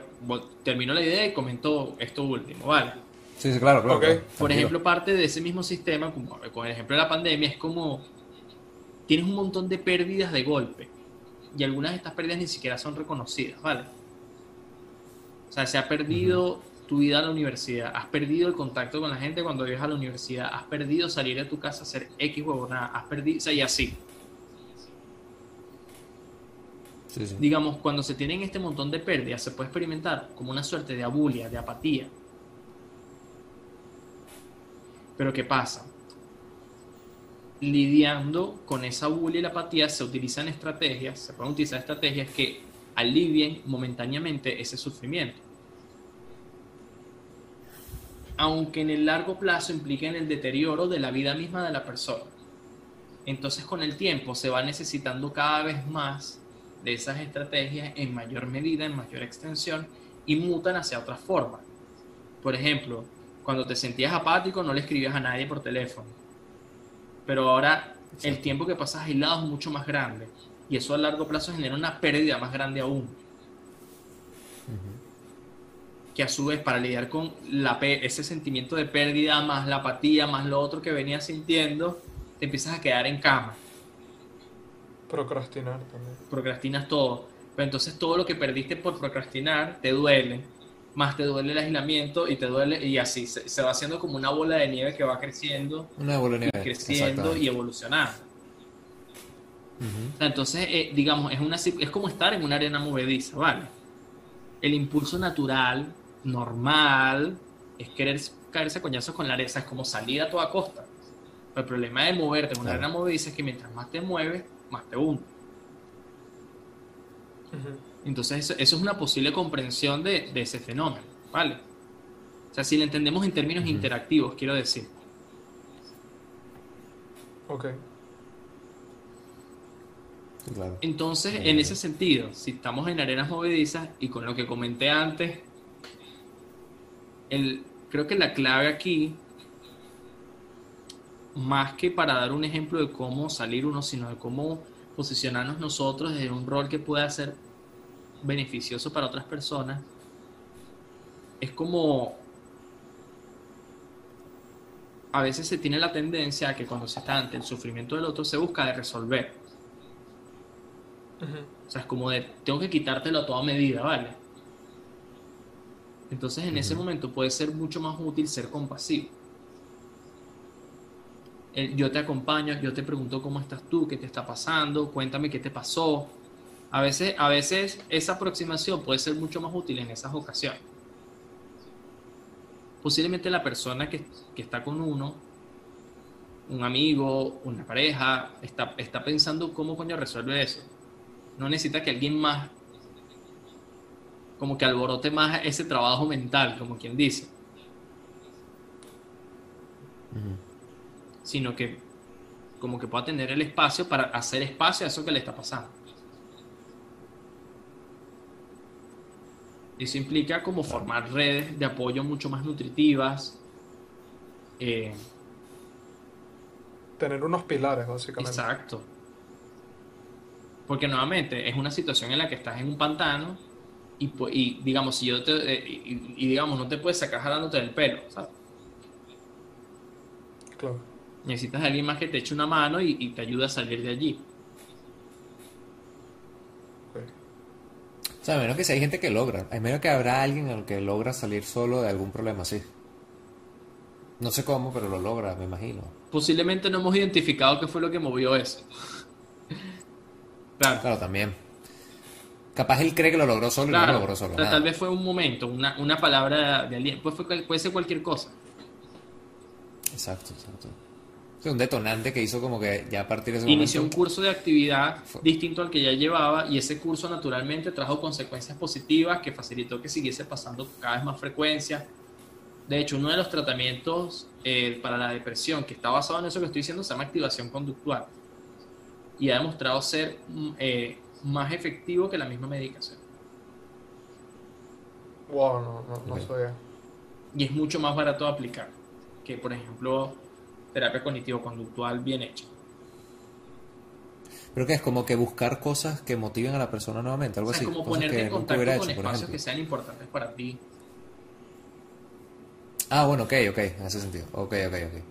termino la idea y comento esto último, ¿vale? Sí, sí, claro, claro. Por ejemplo, parte de ese mismo sistema, como con el ejemplo de la pandemia, es como tienes un montón de pérdidas de golpe y algunas de estas pérdidas ni siquiera son reconocidas, ¿vale? O sea, se ha perdido tu vida a la universidad, has perdido el contacto con la gente cuando vives a la universidad, has perdido salir de tu casa a hacer X huevonada, has perdido, o sea, y así. Sí, sí. digamos, cuando se tienen este montón de pérdidas, se puede experimentar como una suerte de abulia, de apatía. Pero ¿qué pasa? Lidiando con esa abulia y la apatía se utilizan estrategias, se pueden utilizar estrategias que alivien momentáneamente ese sufrimiento. Aunque en el largo plazo impliquen el deterioro de la vida misma de la persona. Entonces con el tiempo se va necesitando cada vez más de esas estrategias en mayor medida, en mayor extensión y mutan hacia otras formas. Por ejemplo, cuando te sentías apático no le escribías a nadie por teléfono. Pero ahora el tiempo que pasas aislado es mucho más grande y eso a largo plazo genera una pérdida más grande aún. Que a su vez para lidiar con la, ese sentimiento de pérdida más la apatía más lo otro que venías sintiendo, te empiezas a quedar en cama Procrastinar también. procrastinas todo. Pero entonces todo lo que perdiste por procrastinar te duele. Más te duele el aislamiento y te duele y así se, se va haciendo como una bola de nieve que va creciendo Una bola de y nieve. creciendo exactamente. y evolucionando. Entonces, eh, digamos, es, una, es como estar en una arena movediza, ¿vale? El impulso natural, normal, es querer caerse a coñazos con la arena, es como salir a toda costa. Pero el problema de moverte en una Claro. arena movediza es que mientras más te mueves, más te hundes. Ujú. Entonces, eso, eso es una posible comprensión de, de ese fenómeno, ¿vale? O sea, si lo entendemos en términos interactivos, quiero decir. Ok. Claro. Entonces, en ese sentido, si estamos en arenas movedizas y con lo que comenté antes, el, creo que la clave aquí, más que para dar un ejemplo de cómo salir uno, sino de cómo posicionarnos nosotros desde un rol que pueda ser beneficioso para otras personas, es como a veces se tiene la tendencia a que cuando se está ante el sufrimiento del otro se busca de resolver. O sea, es como de, tengo que quitártelo a toda medida, ¿vale? Entonces en ese momento puede ser mucho más útil ser compasivo. El, yo te acompaño, yo te pregunto cómo estás tú, qué te está pasando, cuéntame qué te pasó. A veces, a veces esa aproximación puede ser mucho más útil en esas ocasiones. Posiblemente la persona que, que está con uno, un amigo, una pareja, está, está pensando cómo coño resuelve eso. No necesita que alguien más como que alborote más ese trabajo mental, como quien dice, sino que como que pueda tener el espacio para hacer espacio a eso que le está pasando. Eso implica como formar redes de apoyo mucho más nutritivas. eh, Tener unos pilares, básicamente. exacto. Porque nuevamente es una situación en la que estás en un pantano y, y, digamos, si yo te, eh, y, y, digamos, no te puedes sacar jalándote del pelo, ¿sabes? Claro. Necesitas a alguien más que te eche una mano y, y te ayude a salir de allí. O sea, a menos que si hay gente que logra. A menos que habrá alguien al que logra salir solo de algún problema así. No sé cómo, pero lo logra, me imagino. Posiblemente no hemos identificado qué fue lo que movió eso. Claro, Claro, también. Capaz él cree que lo logró solo y no claro. lo logró solo. Tal, tal vez fue un momento, una, una palabra de alguien. Pues fue cual- puede ser cualquier cosa. Exacto, exacto. Un detonante que hizo como que ya a partir de ese Inició un curso de actividad Fue- distinto al que ya llevaba y ese curso naturalmente trajo consecuencias positivas que facilitó que siguiese pasando cada vez más frecuencia. De hecho, uno de los tratamientos eh, para la depresión que está basado en eso que estoy diciendo se llama activación conductual y ha demostrado ser mm, eh, más efectivo que la misma medicación. Wow, no, no, no Ok. sabía. Y es mucho más barato de aplicar que, por ejemplo, terapia cognitivo-conductual bien hecha. Pero que es como que buscar cosas que motiven a la persona nuevamente, algo O sea, así. como cosas ponerte que en contacto con hecho, espacios que sean importantes para ti. Ah, bueno, ok, ok, en ese sentido. Ok, ok, ok.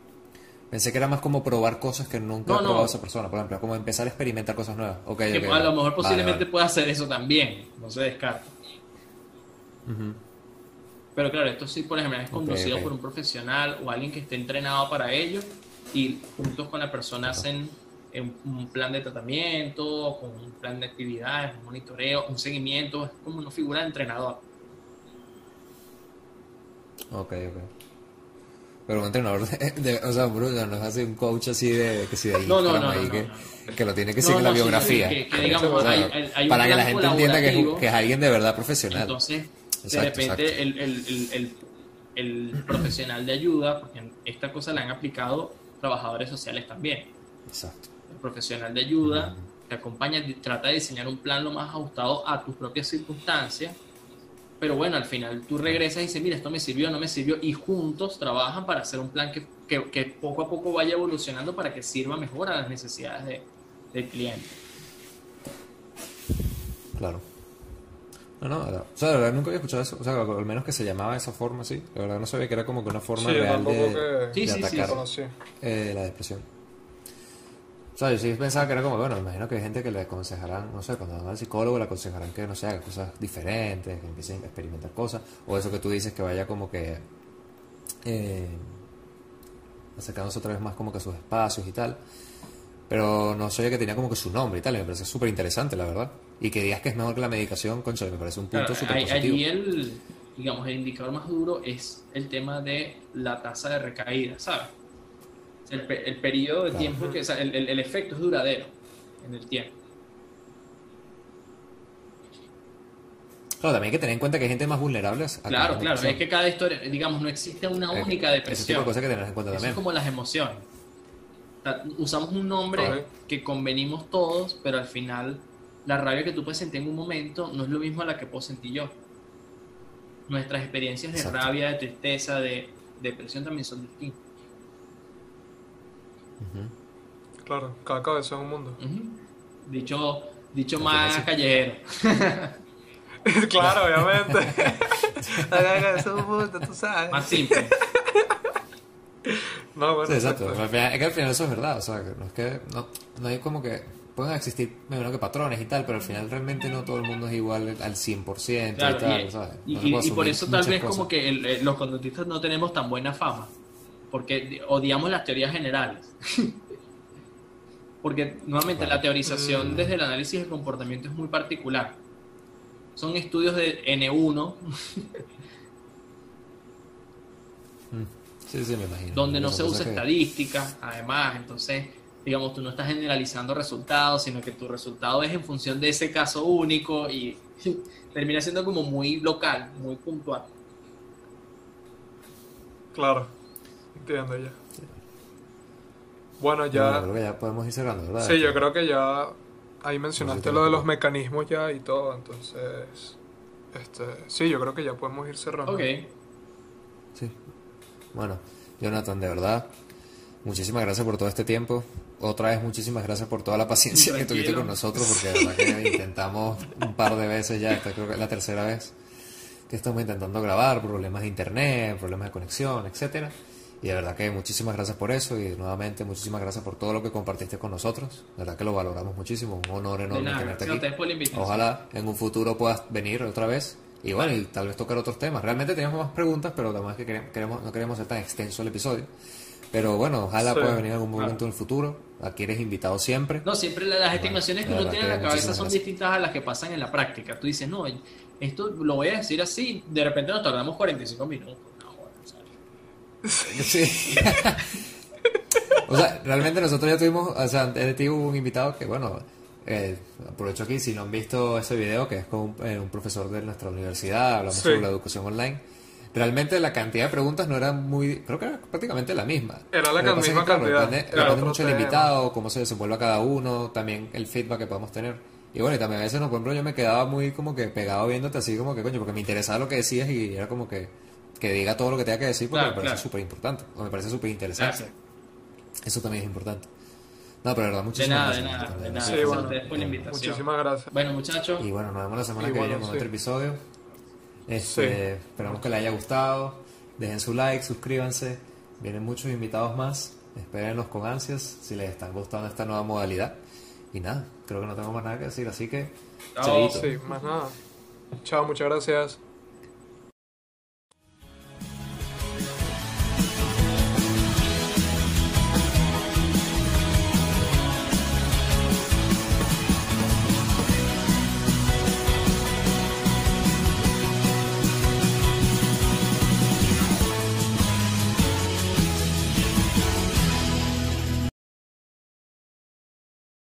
Pensé que era más como probar cosas que nunca No, ha probado no. esa persona, por ejemplo, como empezar a experimentar cosas nuevas. Ok, Que a lo mejor Vale, posiblemente vale. pueda hacer eso también, no se descarta. Ujú. Pero claro, esto sí, por ejemplo, es conducido por un profesional o alguien que esté entrenado para ello y juntos con la persona hacen un, un plan de tratamiento, con un plan de actividades, un monitoreo, un seguimiento, es como una figura de entrenador. Ok, ok. Pero un entrenador, de, de- o sea, Bruno, no es así un coach así de que si de No, no, no, ahí no, que, no, que lo tiene que seguir en la biografía. sí, que- que digamos, O sea, hay- hay- hay un para que la gente entienda que es, que es alguien de verdad profesional. Entonces, de repente. El, el- el- el- profesional de ayuda, porque esta cosa la han aplicado trabajadores sociales también. Exacto. El profesional de ayuda Ujú. te acompaña, trata de diseñar un plan lo más ajustado a tus propias circunstancias. Pero bueno, al final tú regresas y dices, mira, esto me sirvió, no me sirvió, y juntos trabajan para hacer un plan que, que- que poco a poco vaya evolucionando para que sirva mejor a las necesidades de- del cliente. Claro. No, no, o sea, de verdad nunca había escuchado eso. O sea, al menos que se llamaba de esa forma, sí. De verdad no sabía que era como que una forma Sí, real de, que Sí, de sí, sí, atacar eh, la depresión. O sea, yo sí pensaba que era como, bueno, me imagino que hay gente que le aconsejarán, no sé, cuando van al psicólogo le aconsejarán que, no sé, haga cosas diferentes, que empiecen a experimentar cosas. O eso que tú dices, que vaya como que eh, acercándose otra vez más como que a sus espacios y tal. Pero no sabía que tenía como que su nombre y tal, y me parece súper interesante, la verdad. Y que digas que es mejor que la medicación, concha, me parece un punto Claro, súper positivo. allí el, digamos, el indicador más duro es el tema de la tasa de recaída, ¿sabes? El, el periodo de Claro. tiempo que, o sea, el, el- el efecto es duradero en el tiempo. Claro, también hay que tener en cuenta que hay gente más vulnerable a Claro, la claro, depresión. es que cada historia, digamos, no existe una única Ese tipo depresión. de cosas que tener en cuenta Eso también. es como las emociones. Usamos un nombre que convenimos todos, pero al final la rabia que tú puedes sentir en un momento no es lo mismo a la que puedo sentir yo. Nuestras experiencias de Exacto. rabia, de tristeza, de depresión también son distintas. Claro, cada cabeza es un mundo. Dicho, dicho más callejero. claro, obviamente. Cada cabeza es un mundo, tú sabes. Más simple. No, bueno, Sí, exacto. exacto. Al final- es que al final eso es verdad. O sea, no es que. No, no hay como que. Pueden existir, me imagino que patrones y tal, pero al final realmente no todo el mundo es igual al 100% Claro, y tal, y, ¿sabes? y- No se y- puede y por eso tal vez cosas. como que el- eh, los conductistas no tenemos tan buena fama, porque odiamos las teorías generales. porque nuevamente la teorización Mm. desde el análisis del comportamiento es muy particular. Son estudios de N1 Sí, sí, me imagino. donde no se usa que- estadística, además, entonces, digamos, tú no estás generalizando resultados, sino que tu resultado es en función de ese caso único y termina siendo como muy local, muy puntual. Claro. Entiendo ya. Bueno, Bueno, ya. creo que ya podemos ir cerrando, ¿verdad? Sí, yo creo que ya ahí mencionaste Sí, lo de los mecanismos ya y todo, entonces este, sí, yo creo que ya podemos ir cerrando. Ok, Sí. Bueno, Jonathan, de verdad, muchísimas gracias por todo este tiempo. Otra vez, muchísimas gracias por toda la paciencia que tuviste Tranquilo. con nosotros, porque de verdad que intentamos un par de veces ya, esta creo que es la tercera vez que estamos intentando grabar, problemas de internet, problemas de conexión, etcétera. Y de verdad que muchísimas gracias por eso y nuevamente muchísimas gracias por todo lo que compartiste con nosotros. De verdad que lo valoramos muchísimo, un honor enorme nada, tenerte aquí. Ojalá en un futuro puedas venir otra vez y bueno, y tal vez tocar otros temas. Realmente teníamos más preguntas, pero además que queremos, no queremos ser tan extenso el episodio. Pero bueno, ojalá Sí. puedas venir en algún momento Claro. en el futuro. Aquí eres invitado siempre. No, siempre la- las estimaciones que uno tiene en la cabeza son gracias. distintas a las que pasan en la práctica. Tú dices, no, esto lo voy a decir así, de repente nos tardamos 45 minutos. No, bueno, Sí. o sea, realmente nosotros ya tuvimos, o sea, de ti hubo un invitado que, bueno, eh, aprovecho aquí, si no han visto ese video, que es con un, eh, un profesor de nuestra universidad, hablamos Sí. sobre la educación online. Realmente la cantidad de preguntas no era muy, creo que era prácticamente la misma. Era la misma que, claro, cantidad, Depende, depende mucho del invitado, cómo se desenvuelva cada uno, también el feedback que podamos tener. Y bueno, y también a veces, no, por ejemplo, yo me quedaba muy como que pegado viéndote así como que, coño, porque me interesaba lo que decías y era como que, que diga todo lo que tenga que decir porque Claro, me parece súper importante, o me parece súper interesante. Eso también es importante. No, pero de verdad, De muchísimas nada, de gracias. nada, Jonathan, de nada. Sí, Gracias a bueno. la invitación. Muchísimas gracias. Bueno, muchachos, Y bueno, nos vemos la semana Y que bueno, viene con sí. otro episodio. Este, Sí. Esperamos que les haya gustado. Dejen su like, suscríbanse. Vienen muchos invitados más. Espérenos con ansias si les está gustando esta nueva modalidad. Y nada, creo que no tengo más nada que decir, así que Chao. chaito. Sí, más nada. Chao, muchas gracias.